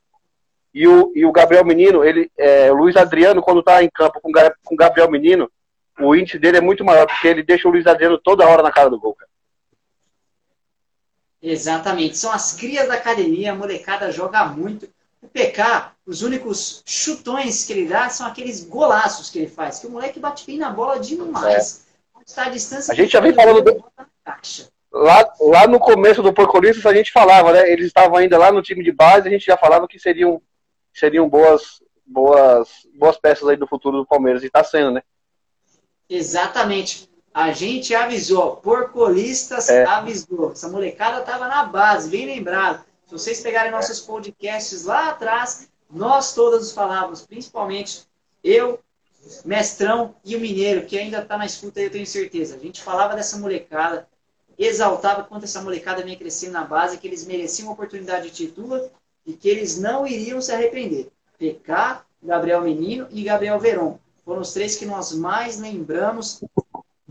E o, e o Gabriel Menino, ele, é, o Luiz Adriano, quando tá em campo com o Gabriel Menino, o índice dele é muito maior, porque ele deixa o Luiz Adriano toda hora na cara do gol, cara. Exatamente. São as crias da academia, a molecada joga muito. O PK, os únicos chutões que ele dá são aqueles golaços que ele faz, que o moleque bate bem na bola demais. É. Está a distância. A gente já vem falando do... Lá, lá no começo do Porcolistas a gente falava, né? Eles estavam ainda lá no time de base, a gente já falava que seriam, seriam boas, boas, boas peças aí do futuro do Palmeiras, e está sendo, né? Exatamente. A gente avisou, Porcolistas é. avisou. Essa molecada estava na base, bem lembrado. Se vocês pegarem nossos podcasts lá atrás, nós todos falávamos, principalmente eu, Mestrão e o Mineiro, que ainda está na escuta eu tenho certeza. A gente falava dessa molecada, exaltava quanto essa molecada vinha crescendo na base, que eles mereciam uma oportunidade de título e que eles não iriam se arrepender. PK, Gabriel Menino e Gabriel Veron. Foram os três que nós mais lembramos.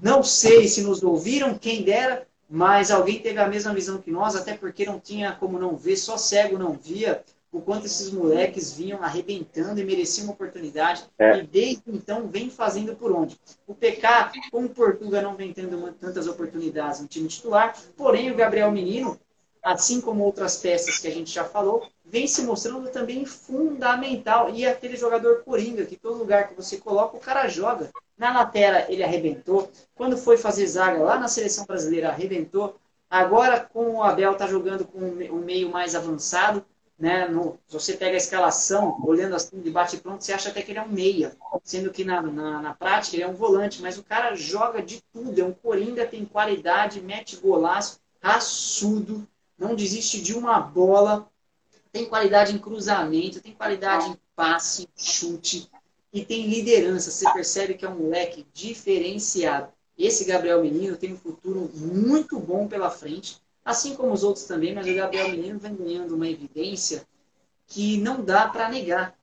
Não sei se nos ouviram, quem dera, mas alguém teve a mesma visão que nós, até porque não tinha como não ver, só cego não via o quanto esses moleques vinham arrebentando e mereciam uma oportunidade. É. E desde então vem fazendo por onde? O PK, como o Portuga não vem tendo tantas oportunidades no time titular, porém o Gabriel Menino, assim como outras peças que a gente já falou, vem se mostrando também fundamental. E aquele jogador coringa, que todo lugar que você coloca, o cara joga. Na lateral ele arrebentou. Quando foi fazer zaga lá na seleção brasileira, arrebentou. Agora, com o Abel, tá jogando com um meio mais avançado né, no, se você pega a escalação, olhando assim de bate pronto, você acha até que ele é um meia, sendo que na, na, na, prática ele é um volante, mas o cara joga de tudo, é um coringa, tem qualidade, mete golaço, raçudo, não desiste de uma bola, tem qualidade em cruzamento, tem qualidade em passe, chute, e tem liderança, você percebe que é um moleque diferenciado. Esse Gabriel Menino tem um futuro muito bom pela frente, assim como os outros também, mas o Gabriel Menino vem ganhando uma evidência que não dá para negar.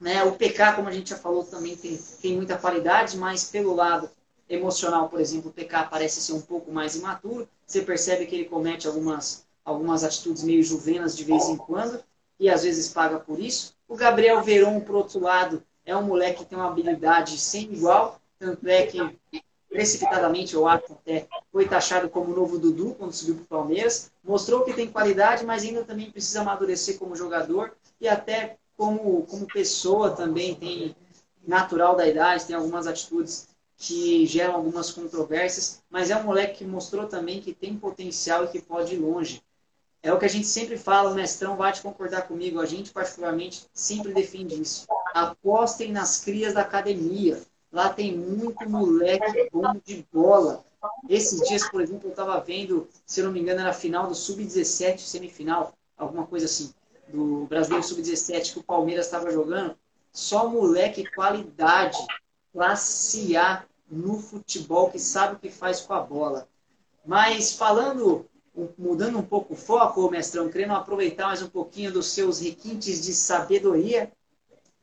Né? O PK, como a gente já falou, também tem, tem muita qualidade, mas pelo lado emocional, por exemplo, o PK parece ser um pouco mais imaturo. Você percebe que ele comete algumas, algumas atitudes meio juvenas de vez em quando, e às vezes paga por isso. O Gabriel Veron, por outro lado, é um moleque que tem uma habilidade sem igual, tanto é que precipitadamente, eu acho até, foi taxado como novo Dudu quando subiu para o Palmeiras. Mostrou que tem qualidade, mas ainda também precisa amadurecer como jogador e até como, como pessoa também tem natural da idade, tem algumas atitudes que geram algumas controvérsias, mas é um moleque que mostrou também que tem potencial e que pode ir longe. É o que a gente sempre fala, o mestrão vai te concordar comigo, a gente particularmente sempre defende isso. Apostem nas crias da academia. Lá tem muito moleque bom de bola. Esses dias, por exemplo, eu estava vendo, se não me engano, era a final do Sub-17, semifinal, alguma coisa assim, do Brasileiro Sub-17 que o Palmeiras estava jogando. Só moleque qualidade, classe A no futebol, que sabe o que faz com a bola. Mas falando, mudando um pouco o foco, mestrão, querendo aproveitar mais um pouquinho dos seus requintes de sabedoria,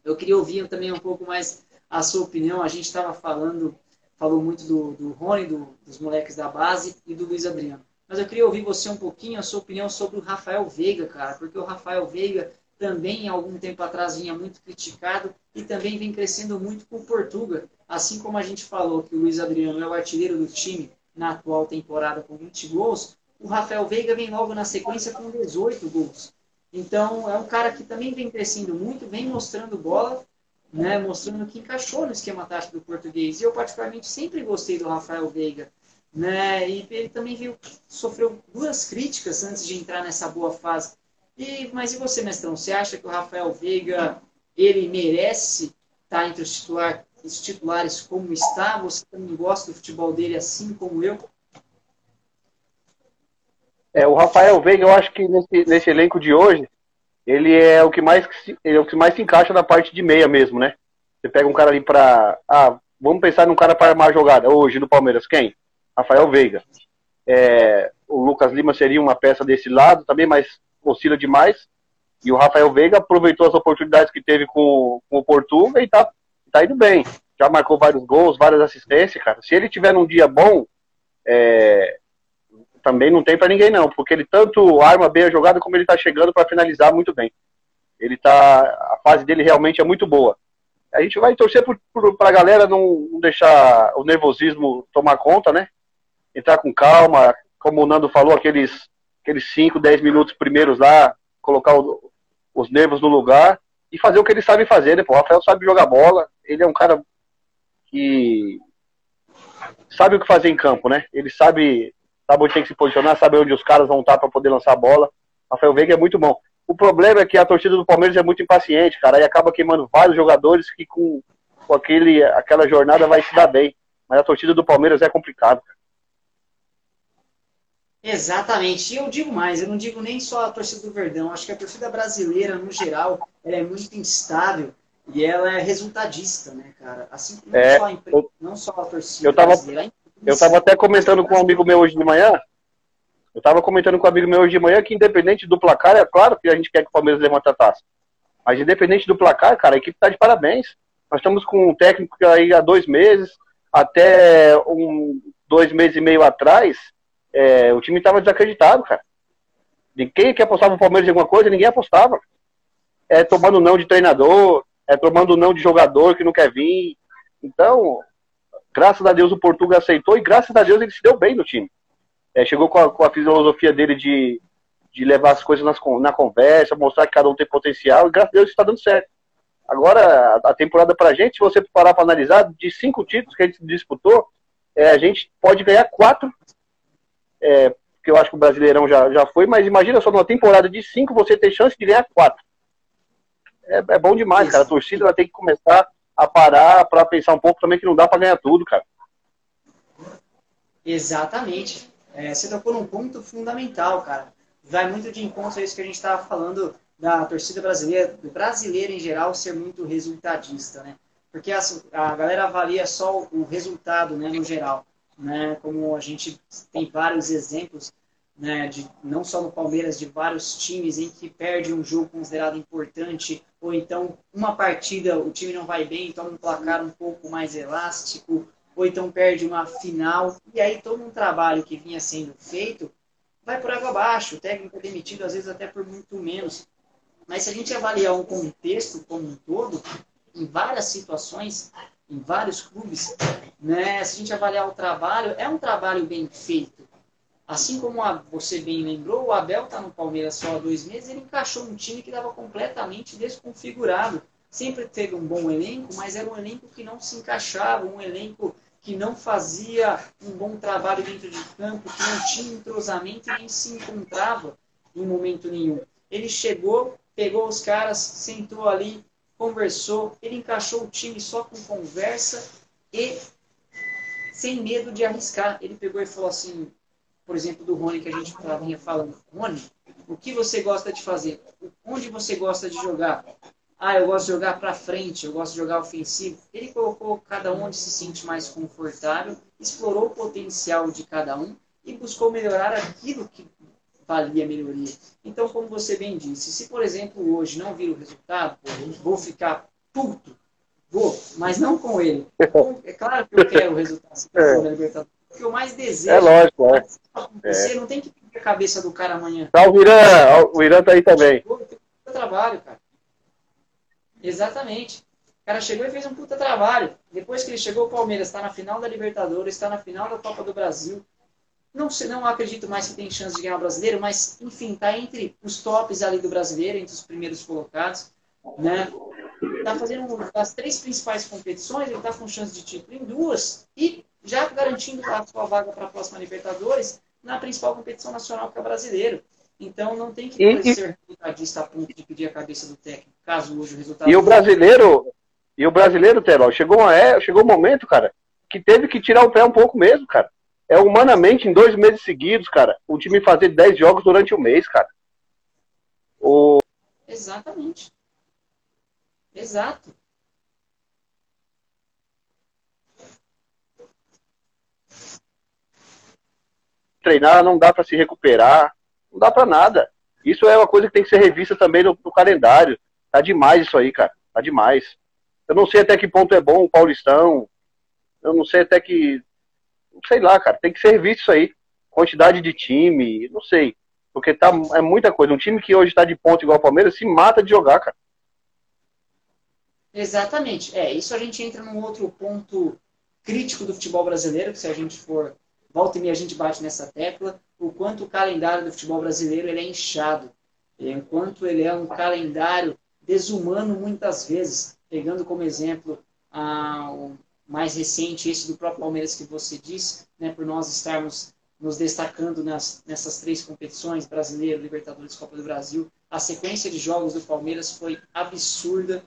eu queria ouvir também um pouco mais a sua opinião. A gente estava falando, falou muito do, do Rony, do, dos moleques da base e do Luiz Adriano. Mas eu queria ouvir você um pouquinho, a sua opinião sobre o Rafael Veiga, cara, porque o Rafael Veiga também, algum tempo atrás, vinha muito criticado e também vem crescendo muito com o Portuga. Assim como a gente falou que o Luiz Adriano é o artilheiro do time na atual temporada com 20 gols, o Rafael Veiga vem logo na sequência com 18 gols. Então, é um cara que também vem crescendo muito, vem mostrando bola né, mostrando que encaixou no esquema tático do português. E eu, particularmente, sempre gostei do Rafael Veiga. Né, e ele também viu, sofreu duas críticas antes de entrar nessa boa fase. E, mas e você, mestrão? Você acha que o Rafael Veiga ele merece estar entre os, titular, os titulares como está? Você também gosta do futebol dele assim como eu? É, o Rafael Veiga, eu acho que nesse, nesse elenco de hoje, ele é o que mais ele é o que mais se encaixa na parte de meia mesmo, né? Você pega um cara ali para ah, vamos pensar num cara para armar jogada hoje no Palmeiras, quem? Rafael Veiga. É, o Lucas Lima seria uma peça desse lado também, mas oscila demais. E o Rafael Veiga aproveitou as oportunidades que teve com, com o Portuga e tá, tá indo bem. Já marcou vários gols, várias assistências, cara. Se ele tiver num dia bom, é, também não tem para ninguém não, porque ele tanto arma bem a jogada como ele está chegando para finalizar muito bem. Ele tá, a fase dele realmente é muito boa. A gente vai torcer para a galera não, deixar o nervosismo tomar conta, né? Entrar com calma, como o Nando falou, aqueles aqueles 5, 10 minutos primeiros lá, colocar o, os nervos no lugar e fazer o que ele sabe fazer, né? Pô, o Rafael sabe jogar bola, ele é um cara que sabe o que fazer em campo, né? Ele sabe, sabe onde tem que se posicionar, sabe onde os caras vão estar para poder lançar a bola. Rafael Veiga é muito bom. O problema é que a torcida do Palmeiras é muito impaciente, cara, e acaba queimando vários jogadores que com, com aquele, aquela jornada vai se dar bem. Mas a torcida do Palmeiras é complicado. Exatamente. E eu digo mais, eu não digo nem só a torcida do Verdão, acho que a torcida brasileira, no geral, ela é muito instável e ela é resultadista, né, cara? Assim, não, é, só, a empresa, não só a torcida eu tava, brasileira. Eu tava até comentando com um amigo meu hoje de manhã, eu tava comentando com um amigo meu hoje de manhã que independente do placar, é claro que a gente quer que o Palmeiras levante a taça. Mas independente do placar, cara, a equipe tá de parabéns. Nós estamos com um técnico aí há dois meses, até um, dois meses e meio atrás, é, o time estava desacreditado, cara. Quem que apostava no Palmeiras em alguma coisa, ninguém apostava. É tomando não de treinador, é tomando não de jogador que não quer vir. Então, graças a Deus o Portugal aceitou e graças a Deus ele se deu bem no time. É, chegou com a, com a, filosofia dele de, de levar as coisas nas, na conversa, mostrar que cada um tem potencial e graças a Deus está dando certo. Agora, a, a temporada pra gente, se você parar para analisar, de cinco títulos que a gente disputou, é, a gente pode ganhar quatro, é, porque eu acho que o Brasileirão já, já foi, mas imagina só numa temporada de cinco você ter chance de ganhar quatro é, é bom demais, cara. A torcida vai ter que começar a parar para pensar um pouco também que não dá para ganhar tudo, cara. Exatamente. É, você tocou num ponto fundamental, cara. Vai muito de encontro a isso que a gente estava falando da torcida brasileira, do brasileiro em geral ser muito resultadista, né? Porque a, a galera avalia só o resultado, né, no geral, né? Como a gente tem vários exemplos né, de, não só no Palmeiras, de vários times em que perde um jogo considerado importante, ou então uma partida o time não vai bem, toma um placar um pouco mais elástico, ou então perde uma final, e aí todo um trabalho que vinha sendo feito vai por água abaixo, o técnico é demitido às vezes até por muito menos. Mas se a gente avaliar um contexto como um todo, em várias situações, em vários clubes, né, se a gente avaliar o trabalho, é um trabalho bem feito Assim como você bem lembrou, o Abel está no Palmeiras só há dois meses, ele encaixou um time que estava completamente desconfigurado. Sempre teve um bom elenco, mas era um elenco que não se encaixava, um elenco que não fazia um bom trabalho dentro de campo, que não tinha entrosamento e nem se encontrava em momento nenhum. Ele chegou, pegou os caras, sentou ali, conversou, ele encaixou o time só com conversa e sem medo de arriscar. Ele pegou e falou assim: por exemplo, do Rony que a gente vinha falando. Rony, o que você gosta de fazer? Onde você gosta de jogar? Ah, eu gosto de jogar para frente, eu gosto de jogar ofensivo. Ele colocou cada um onde se sente mais confortável, explorou o potencial de cada um e buscou melhorar aquilo que valia melhoria. Então, como você bem disse, se por exemplo hoje não vir o resultado, vou ficar puto, vou, mas não com ele. É claro que eu quero o resultado se for na Libertadores que eu mais desejo. É lógico, é. Você é. não tem que ter a cabeça do cara amanhã. Tá, o Irã, o Irã tá aí também. Um trabalho, cara. Exatamente. O cara chegou e fez um puta trabalho. Depois que ele chegou, o Palmeiras está na final da Libertadores, está na final da Copa do Brasil. Não, não acredito mais que tem chance de ganhar o brasileiro, mas, enfim, está entre os tops ali do brasileiro, entre os primeiros colocados. Né? Tá fazendo as três principais competições, ele está com chance de título em duas. E já garantindo a sua vaga para a próxima Libertadores na principal competição nacional que é o brasileiro. Então não tem que e, ser resultadista a ponto de pedir a cabeça do técnico, caso hoje o resultado. E o brasileiro, e o brasileiro, Teló, chegou, uma, é, chegou um momento, cara, que teve que tirar o pé um pouco mesmo, cara. É humanamente, em dois meses seguidos, cara, o time fazer dez jogos durante o um mês, cara. O... Exatamente. Exato. Treinar, não dá para se recuperar, não dá para nada. Isso é uma coisa que tem que ser revista também no, no, calendário. Tá demais isso aí, cara. Tá demais. Eu não sei até que ponto é bom o Paulistão. Eu não sei até que. Sei lá, cara. Tem que ser revisto isso aí. Quantidade de time, não sei. Porque tá, é muita coisa. Um time que hoje está de ponto igual o Palmeiras se mata de jogar, cara. Exatamente. É, isso a gente entra num outro ponto crítico do futebol brasileiro, que se a gente for volta e meia a gente bate nessa tecla, o quanto o calendário do futebol brasileiro ele é inchado, enquanto ele é um calendário desumano muitas vezes, pegando como exemplo a, o mais recente, esse do próprio Palmeiras que você disse, né, por nós estarmos nos destacando nas, nessas três competições, Brasileiro, Libertadores, Copa do Brasil, a sequência de jogos do Palmeiras foi absurda,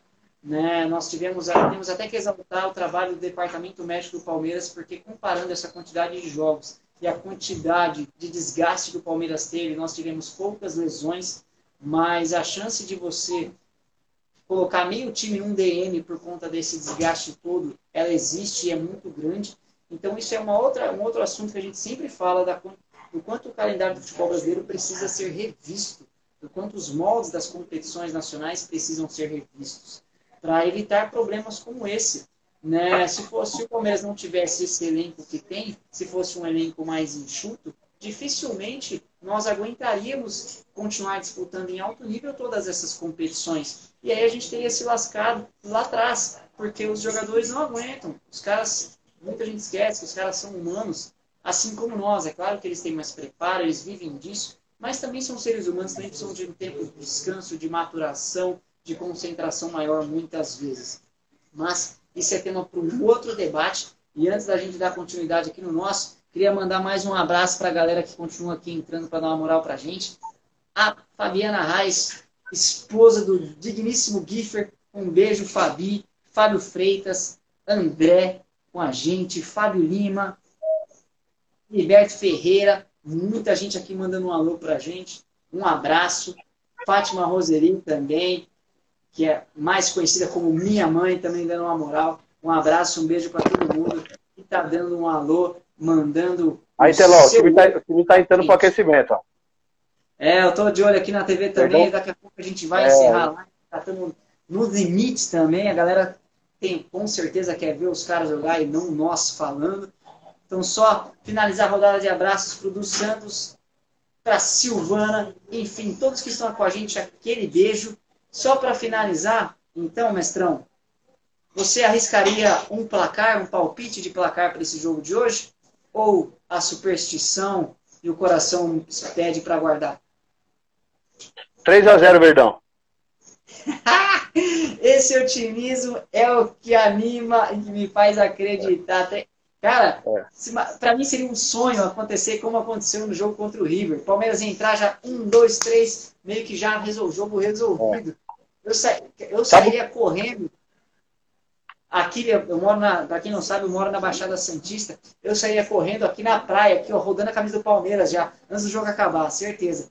né? Nós tivemos temos até que exaltar o trabalho do departamento médico do Palmeiras, porque comparando essa quantidade de jogos e a quantidade de desgaste que o Palmeiras teve, nós tivemos poucas lesões, mas a chance de você colocar meio time num DM por conta desse desgaste todo, ela existe e é muito grande. Então isso é uma outra, um outro assunto que a gente sempre fala da, do quanto o calendário do futebol brasileiro precisa ser revisto, do quanto os moldes das competições nacionais precisam ser revistos, para evitar problemas como esse. Né? Se, fosse, se o Palmeiras não tivesse esse elenco que tem, se fosse um elenco mais enxuto, dificilmente nós aguentaríamos continuar disputando em alto nível todas essas competições. E aí a gente teria se lascado lá atrás, porque os jogadores não aguentam. Os caras, muita gente esquece que os caras são humanos, assim como nós. É claro que eles têm mais preparo, eles vivem disso, mas também são seres humanos, também precisam de um tempo de descanso, de maturação, de concentração maior muitas vezes. Mas isso é tema para um outro debate. E antes da gente dar continuidade aqui no nosso, Queria mandar mais um abraço para a galera que continua aqui entrando para dar uma moral para a gente. A Fabiana Reis, esposa do digníssimo Giffer. Um beijo, Fabi. Fábio Freitas, André com a gente, Fábio Lima, Liberto Ferreira, muita gente aqui mandando um alô para a gente. Um abraço. Fátima Roseri também, que é mais conhecida como minha mãe, também dando uma moral. Um abraço, um beijo para todo mundo que está dando um alô mandando. Aí, Teló, o time está tá entrando para aquecimento. Ó. É, eu estou de olho aqui na TV também. Daqui a pouco a gente vai é... encerrar lá. Tá nos limites também. A galera tem com certeza quer ver os caras jogar e não nós falando. Então, só finalizar a rodada de abraços para o dos Santos, para Silvana, enfim, todos que estão com a gente, aquele beijo. Só para finalizar, então, mestrão, você arriscaria um placar, um palpite de placar para esse jogo de hoje? ou a superstição e o coração pede para guardar? 3 a 0 Verdão. Esse otimismo é o que anima e que me faz acreditar. Cara, é. para mim seria um sonho acontecer como aconteceu no jogo contra o River. Palmeiras entrar já um, dois, três, meio que já resolveu o jogo resolvido. É. Eu, sa eu sairia correndo Aqui, eu moro na, pra quem não sabe, eu moro na Baixada Santista. Eu sairia correndo aqui na praia, aqui, ó, rodando a camisa do Palmeiras já, antes do jogo acabar, certeza.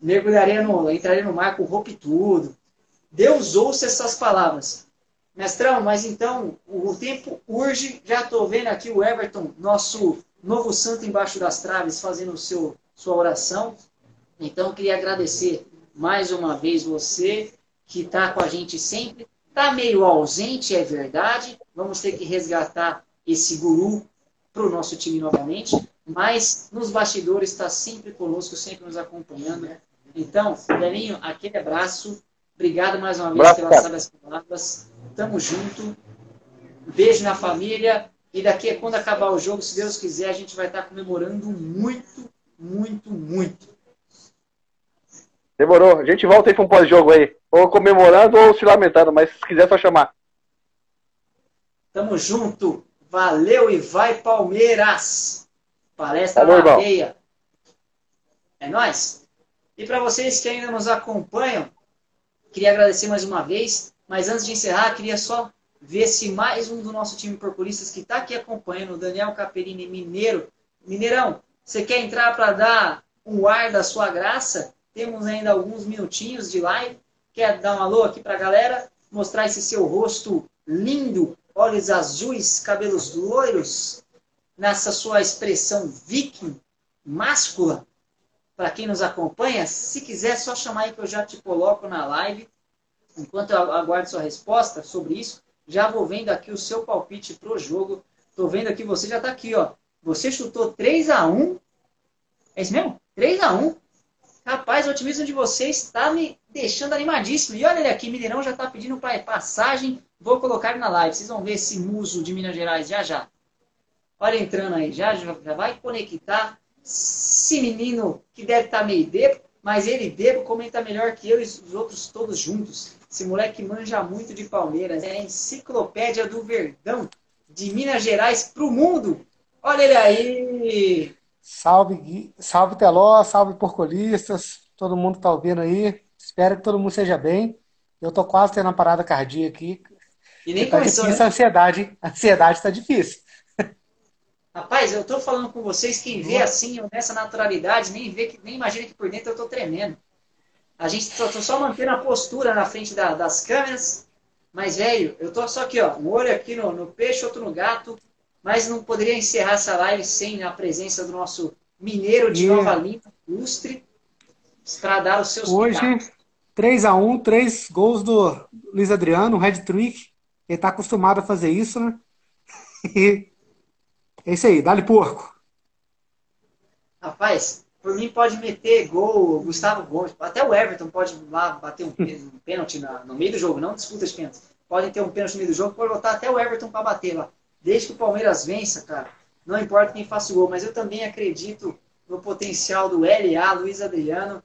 Mergulharia no, entraria no mar com roupa e tudo. Deus ouça essas palavras. Mestrão, mas então, o tempo urge, já estou vendo aqui o Everton, nosso novo santo embaixo das traves, fazendo o seu, sua oração. Então, eu queria agradecer mais uma vez você, que está com a gente sempre. Está meio ausente, é verdade. Vamos ter que resgatar esse guru para o nosso time novamente. Mas nos bastidores está sempre conosco, sempre nos acompanhando. Então, Delinho, aquele abraço. Obrigado mais uma vez pelas sábias palavras. Tamo junto. Beijo na família. E daqui a quando acabar o jogo, se Deus quiser, a gente vai estar comemorando muito, muito, muito. Demorou. A gente volta aí para um pós-jogo aí. Ou comemorando ou se lamentando, mas se quiser só chamar. Tamo junto. Valeu e vai Palmeiras. Palestra Falou, na veia. É nóis. E para vocês que ainda nos acompanham, queria agradecer mais uma vez. Mas antes de encerrar, queria só ver se mais um do nosso time Porculistas que está aqui acompanhando, o Daniel Caperini Mineiro. Mineirão, você quer entrar para dar um ar da sua graça? Temos ainda alguns minutinhos de live. Quer dar um alô aqui para a galera? Mostrar esse seu rosto lindo, olhos azuis, cabelos loiros, nessa sua expressão viking, máscula. Para quem nos acompanha, se quiser, só chamar aí que eu já te coloco na live. Enquanto eu aguardo sua resposta sobre isso, já vou vendo aqui o seu palpite pro jogo. Tô vendo aqui, você já está aqui, ó. Você chutou 3 a 1 É isso mesmo? 3 a 1 Rapaz, o otimismo de vocês está me deixando animadíssimo. E olha ele aqui, Mineirão já está pedindo para passagem. Vou colocar na live. Vocês vão ver esse muso de Minas Gerais já já. Olha entrando aí, já, já vai conectar. Esse menino que deve estar tá meio debo, mas ele debo comenta melhor que eu e os outros todos juntos. Esse moleque manja muito de Palmeiras. É a enciclopédia do Verdão, de Minas Gerais para o mundo. Olha ele aí! Salve, salve Teló, salve porcolistas, todo mundo tá ouvindo aí. Espero que todo mundo seja bem. Eu tô quase tendo uma parada cardíaca aqui. E nem tá começou, difícil, né? a ansiedade, a ansiedade tá difícil. Rapaz, eu tô falando com vocês, quem vê assim, nessa naturalidade, nem vê, nem imagina que por dentro eu tô tremendo. A gente tô, tô só mantendo a postura na frente da, das câmeras, mas, velho, eu tô só aqui, ó, um olho aqui no, no peixe, outro no gato, mas não poderia encerrar essa live sem a presença do nosso mineiro de Nova Lima, Lustre, para dar os seus Hoje, 3 a 1 três gols do Luiz Adriano, um head-trick. Ele está acostumado a fazer isso, né? E é isso aí, dá-lhe porco. Rapaz, por mim pode meter gol, Gustavo Gomes, até o Everton pode lá bater um pênalti no meio do jogo, não disputa de pênaltis. Podem ter um pênalti no meio do jogo, pode botar até o Everton para bater lá. Desde que o Palmeiras vença, cara, não importa quem faça o gol, mas eu também acredito no potencial do LA, Luiz Adriano,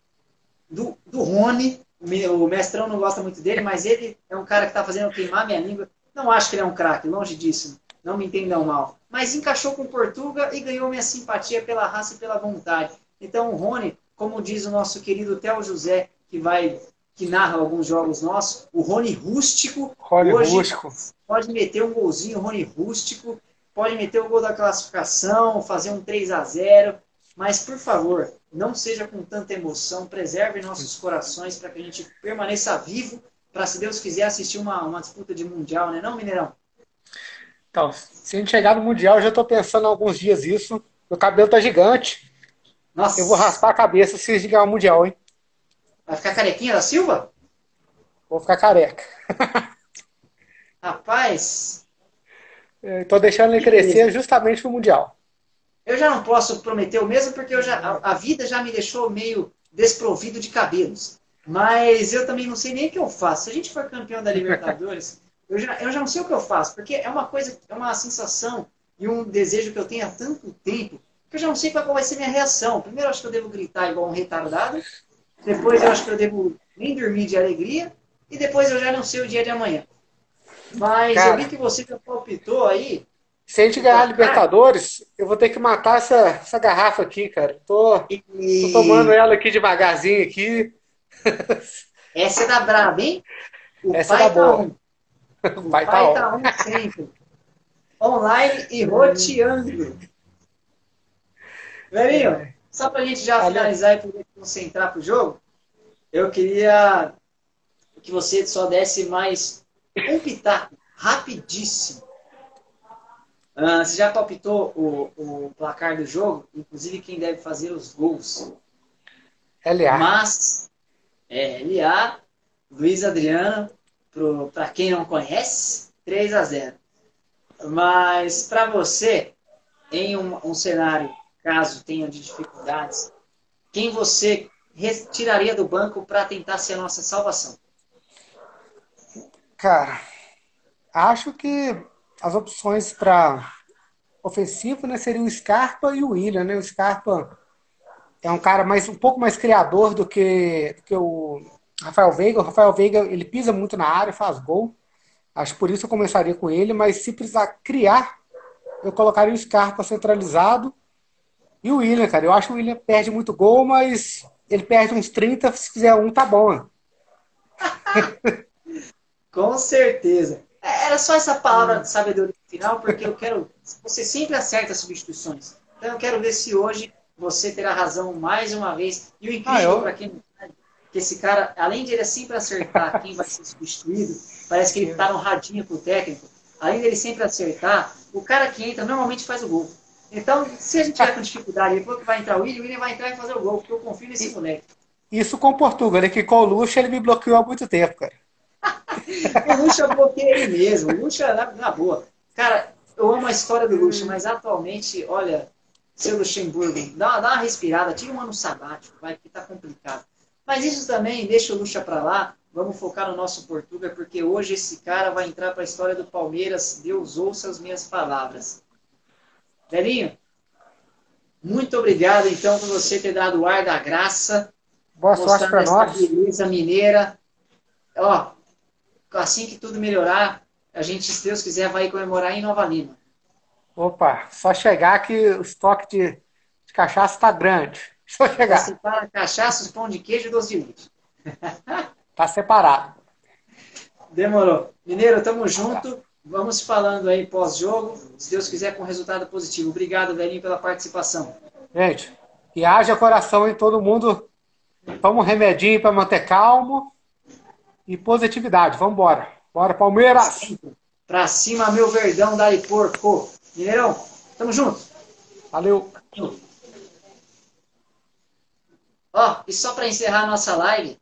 do, do Rony. O mestrão não gosta muito dele, mas ele é um cara que está fazendo queimar minha língua. Não acho que ele é um craque, longe disso. Não me entendam mal. Mas encaixou com Portuga e ganhou minha simpatia pela raça e pela vontade. Então o Rony, como diz o nosso querido Theo José, que vai que narra alguns jogos nossos, o Rony Rústico. Rony hoje Rústico. Pode meter um golzinho, Rony Rústico, pode meter o gol da classificação, fazer um 3 a 0 mas, por favor, não seja com tanta emoção, preserve nossos corações para que a gente permaneça vivo, para, se Deus quiser, assistir uma, uma disputa de Mundial, né não, Mineirão? Então, se a gente chegar no Mundial, eu já estou pensando há alguns dias isso. Meu cabelo tá gigante. Nossa. Eu vou raspar a cabeça se chegar o Mundial, hein? Vai ficar carequinha da Silva? Vou ficar careca. Rapaz. Estou deixando ele crescer justamente pro Mundial. Eu já não posso prometer o mesmo porque eu já, a, a vida já me deixou meio desprovido de cabelos. Mas eu também não sei nem o que eu faço. Se a gente for campeão da Libertadores, eu já, eu já não sei o que eu faço, porque é uma coisa, é uma sensação e um desejo que eu tenho há tanto tempo que eu já não sei qual vai ser minha reação. Primeiro, acho que eu devo gritar igual um retardado. Depois, eu acho que eu devo nem dormir de alegria. E depois, eu já não sei o dia de amanhã. Mas Cara, eu vi que você já palpitou aí se a gente ganhar a Libertadores, eu vou ter que matar essa, essa garrafa aqui, cara. Tô, tô tomando ela aqui devagarzinho aqui. Essa é da braba, hein? O essa é da tá boa. Um. O, pai, pai tá, um sempre. Online e roteando. Velhinho, só pra gente já finalizar e poder concentrar pro jogo, eu queria que você só desse mais um pitaco rapidíssimo Uh, você já palpitou o, o placar do jogo? Inclusive quem deve fazer os gols. LA. Mas, é, LA, Luiz Adriano, para quem não conhece, 3 a 0 Mas para você, em um, um cenário, caso tenha de dificuldades, quem você retiraria do banco para tentar ser a nossa salvação? Cara, acho que as opções para ofensivo né, seriam o Scarpa e o William. Né? O Scarpa é um cara mais, um pouco mais criador do que, do que o Rafael Veiga. O Rafael Veiga ele pisa muito na área, faz gol. Acho que por isso eu começaria com ele, mas se precisar criar, eu colocaria o Scarpa centralizado. E o William, cara, eu acho que o William perde muito gol, mas ele perde uns 30, se fizer um, tá bom. Com certeza. Era só essa palavra de sabedoria final, porque eu quero. Você sempre acerta as substituições. Então eu quero ver se hoje você terá razão mais uma vez. E o incrível, ah, eu... para quem não sabe, que esse cara, além de ele sempre acertar quem vai ser substituído, parece que ele está no radinho pro técnico. Além dele sempre acertar, o cara que entra normalmente faz o gol. Então, se a gente tiver com dificuldade, falou que vai entrar o William, o William vai entrar e fazer o gol, porque eu confio nesse moleque. Isso com Portugal, ele que com o Luxo ele me bloqueou há muito tempo, cara o Lucha bloqueia ele mesmo. O Lucha, na, na, boa. Cara, eu amo a história do Lucha, mas atualmente, olha, seu Luxemburgo, dá, dá uma respirada, tira um ano sabático, vai, que tá complicado. Mas isso também, deixa o Lucha para lá, vamos focar no nosso Portuga, porque hoje esse cara vai entrar para a história do Palmeiras. Deus ouça as minhas palavras. Velhinho, muito obrigado, então, por você ter dado o ar da graça. Boa sorte para nós. beleza mineira. Ó, assim que tudo melhorar, a gente, se Deus quiser, vai comemorar em Nova Lima. Opa, só chegar que o estoque de, de cachaça está grande. Só chegar. Você para cachaça, pão de queijo e doce de leite. tá separado. Demorou. Mineiro, tamo junto. Vamos falando aí pós-jogo, se Deus quiser, com resultado positivo. Obrigado, velhinho, pela participação. Gente, que haja coração em todo mundo. Toma um remedinho para manter calmo e positividade. Vamos embora. Bora, Palmeiras! Pra cima, meu verdão, daí porco. Mineirão, tamo junto. Valeu. Ó, e só para encerrar a nossa live,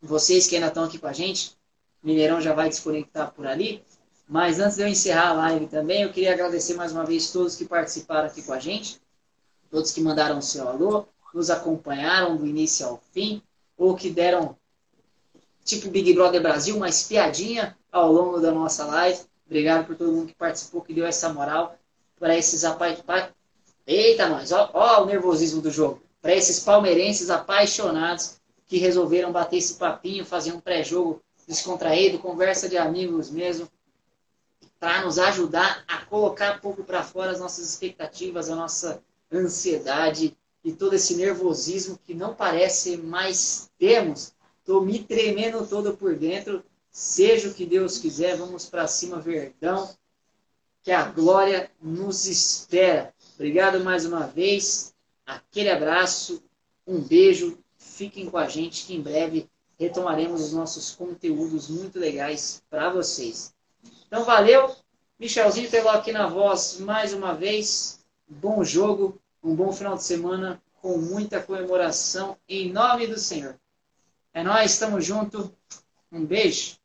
vocês que ainda estão aqui com a gente, Mineirão já vai desconectar por ali. Mas antes de eu encerrar a live também, eu queria agradecer mais uma vez todos que participaram aqui com a gente, todos que mandaram o seu alô, nos acompanharam do início ao fim, ou que deram, tipo Big Brother Brasil, uma espiadinha ao longo da nossa live. Obrigado por todo mundo que participou, que deu essa moral para esses apaixonados. Eita, nós! Ó, ó o nervosismo do jogo. Para esses palmeirenses apaixonados que resolveram bater esse papinho, fazer um pré-jogo descontraído, conversa de amigos mesmo para nos ajudar a colocar um pouco para fora as nossas expectativas, a nossa ansiedade e todo esse nervosismo que não parece mais temos. Estou me tremendo todo por dentro. Seja o que Deus quiser, vamos para cima, Verdão. Que a glória nos espera. Obrigado mais uma vez. Aquele abraço, um beijo. Fiquem com a gente que em breve retomaremos os nossos conteúdos muito legais para vocês. Então, valeu. Michelzinho Teló aqui na voz mais uma vez. Bom jogo, um bom final de semana com muita comemoração em nome do Senhor. É nós, estamos junto. Um beijo.